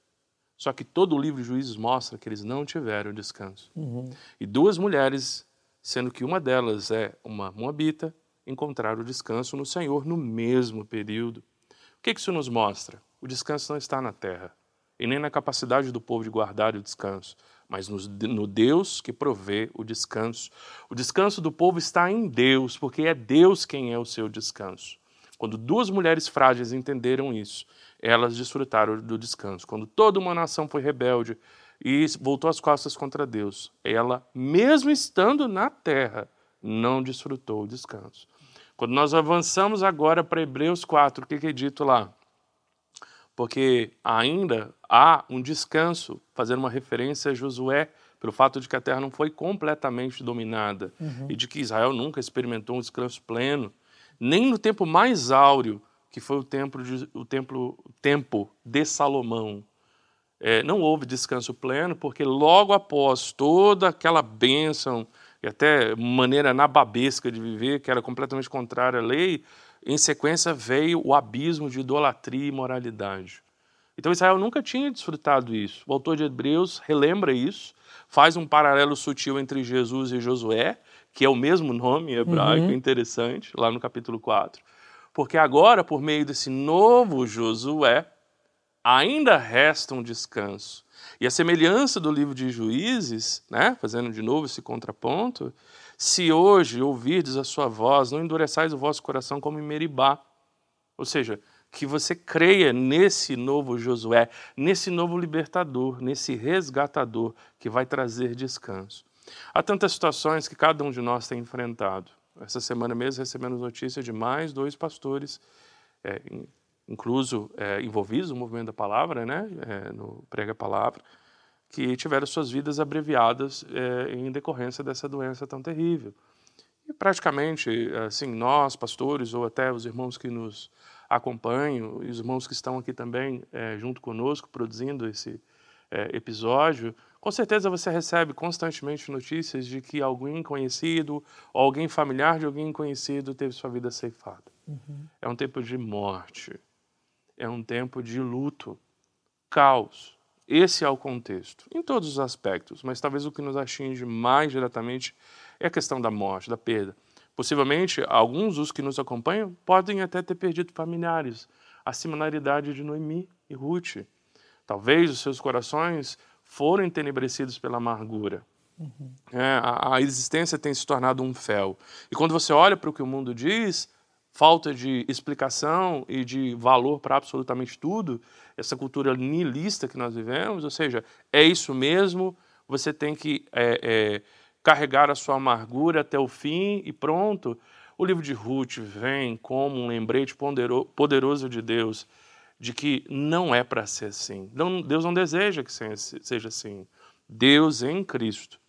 Só que todo o livro de Juízes mostra que eles não tiveram descanso. Uhum. E duas mulheres, sendo que uma delas é uma moabita, encontraram descanso no Senhor no mesmo período. O que isso nos mostra? O descanso não está na terra e nem na capacidade do povo de guardar o descanso, mas no, Deus que provê o descanso. O descanso do povo está em Deus, porque é Deus quem é o seu descanso. Quando duas mulheres frágeis entenderam isso, elas desfrutaram do descanso. Quando toda uma nação foi rebelde e voltou as costas contra Deus, ela, mesmo estando na terra, não desfrutou o descanso. Quando nós avançamos agora para Hebreus 4, o que é dito lá? Porque ainda há um descanso, fazendo uma referência a Josué, pelo fato de que a terra não foi completamente dominada uhum. e de que Israel nunca experimentou um descanso pleno, nem no tempo mais áureo, que foi o templo de, o templo, tempo de Salomão. É, não houve descanso pleno, porque logo após toda aquela bênção e até maneira nababesca de viver, que era completamente contrária à lei, em sequência veio o abismo de idolatria e imoralidade. Então Israel nunca tinha desfrutado isso. O autor de Hebreus relembra isso, faz um paralelo sutil entre Jesus e Josué, que é o mesmo nome hebraico, uhum. interessante, lá no capítulo 4. Porque agora, por meio desse novo Josué, ainda resta um descanso. E a semelhança do livro de Juízes, né, fazendo de novo esse contraponto, se hoje ouvirdes a sua voz, não endureçais o vosso coração como em Meribá. Ou seja, que você creia nesse novo Josué, nesse novo libertador, nesse resgatador que vai trazer descanso. Há tantas situações que cada um de nós tem enfrentado. Essa semana mesmo recebemos notícia de mais dois pastores, é, incluso é, envolvidos no movimento da palavra, né, é, no Prega Palavra, que tiveram suas vidas abreviadas é, em decorrência dessa doença tão terrível. E praticamente, assim, nós, pastores, ou até os irmãos que nos acompanham, e os irmãos que estão aqui também é, junto conosco, produzindo esse é, episódio, com certeza você recebe constantemente notícias de que alguém conhecido ou alguém familiar de alguém conhecido teve sua vida ceifada. Uhum. É um tempo de morte, é um tempo de luto, caos, esse é o contexto, em todos os aspectos, mas talvez o que nos atinge mais diretamente é a questão da morte, da perda. Possivelmente, alguns dos que nos acompanham podem até ter perdido familiares, a similaridade de Noemi e Ruth. Talvez os seus corações foram entenebrecidos pela amargura. Uhum. É, a, a existência tem se tornado um fel. E quando você olha para o que o mundo diz, falta de explicação e de valor para absolutamente tudo, essa cultura nihilista que nós vivemos, ou seja, é isso mesmo, você tem que é, é, carregar a sua amargura até o fim e pronto. O livro de Ruth vem como um lembrete poderoso de Deus de que não é para ser assim. Deus não deseja que seja assim. Deus em Cristo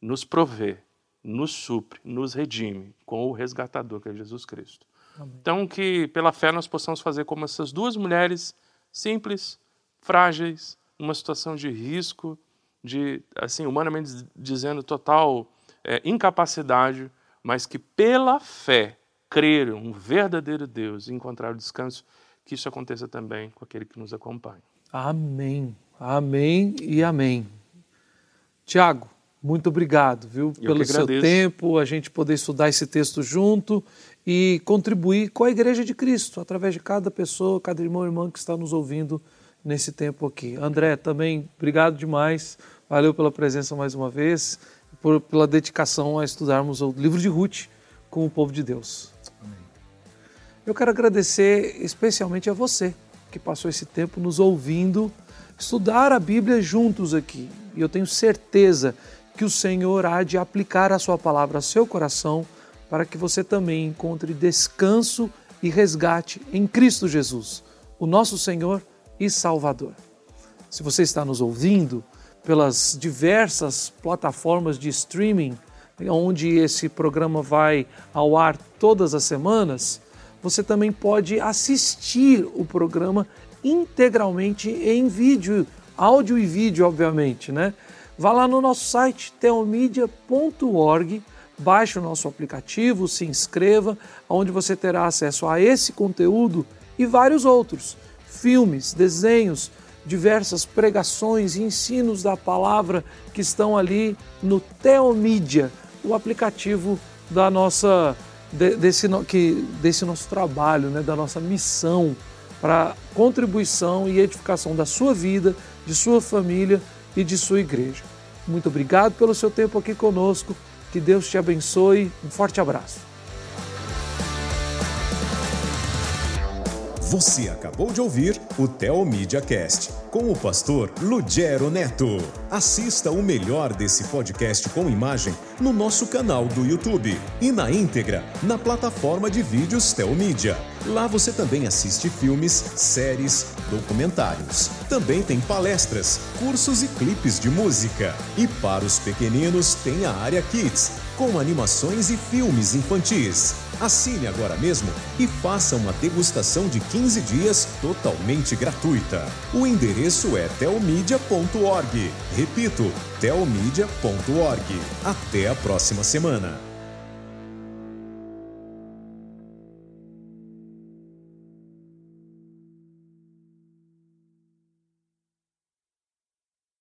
nos provê, nos supre, nos redime com o resgatador que é Jesus Cristo. Então, que pela fé nós possamos fazer como essas duas mulheres simples, frágeis, numa situação de risco, de, assim, humanamente dizendo, total é, incapacidade, mas que pela fé creram um verdadeiro Deus e encontraram descanso, que isso aconteça também com aquele que nos acompanha. Amém. Amém e amém. Tiago, muito obrigado, viu, Eu pelo seu tempo, a gente poder estudar esse texto junto e contribuir com a Igreja de Cristo, através de cada pessoa, cada irmão e irmã que está nos ouvindo nesse tempo aqui. André, também obrigado demais, valeu pela presença mais uma vez, por, pela dedicação a estudarmos o livro de Ruth com o povo de Deus. Amém. Eu quero agradecer especialmente a você que passou esse tempo nos ouvindo estudar a Bíblia juntos aqui. E eu tenho certeza que o Senhor há de aplicar a sua palavra ao seu coração para que você também encontre descanso e resgate em Cristo Jesus, o nosso Senhor e Salvador. Se você está nos ouvindo pelas diversas plataformas de streaming, onde esse programa vai ao ar todas as semanas, você também pode assistir o programa integralmente em vídeo, áudio e vídeo, obviamente, né? Vá lá no nosso site teomedia.org, baixe o nosso aplicativo, se inscreva, onde você terá acesso a esse conteúdo e vários outros, filmes, desenhos, diversas pregações e ensinos da palavra que estão ali no Teomídia, o aplicativo da nossa desse, que, desse nosso trabalho, né, da nossa missão para contribuição e edificação da sua vida, de sua família e de sua igreja. Muito obrigado pelo seu tempo aqui conosco. Que Deus te abençoe. Um forte abraço. Você acabou de ouvir o Teomídia Cast com o pastor Lugero Neto. Assista o melhor desse podcast com imagem no nosso canal do YouTube e na íntegra na plataforma de vídeos Teomídia. Lá você também assiste filmes, séries, documentários. Também tem palestras, cursos e clipes de música. E para os pequeninos tem a área Kids, com animações e filmes infantis. Assine agora mesmo e faça uma degustação de 15 dias totalmente gratuita. O endereço é telmedia.org. Repito, telmedia.org. Até a próxima semana.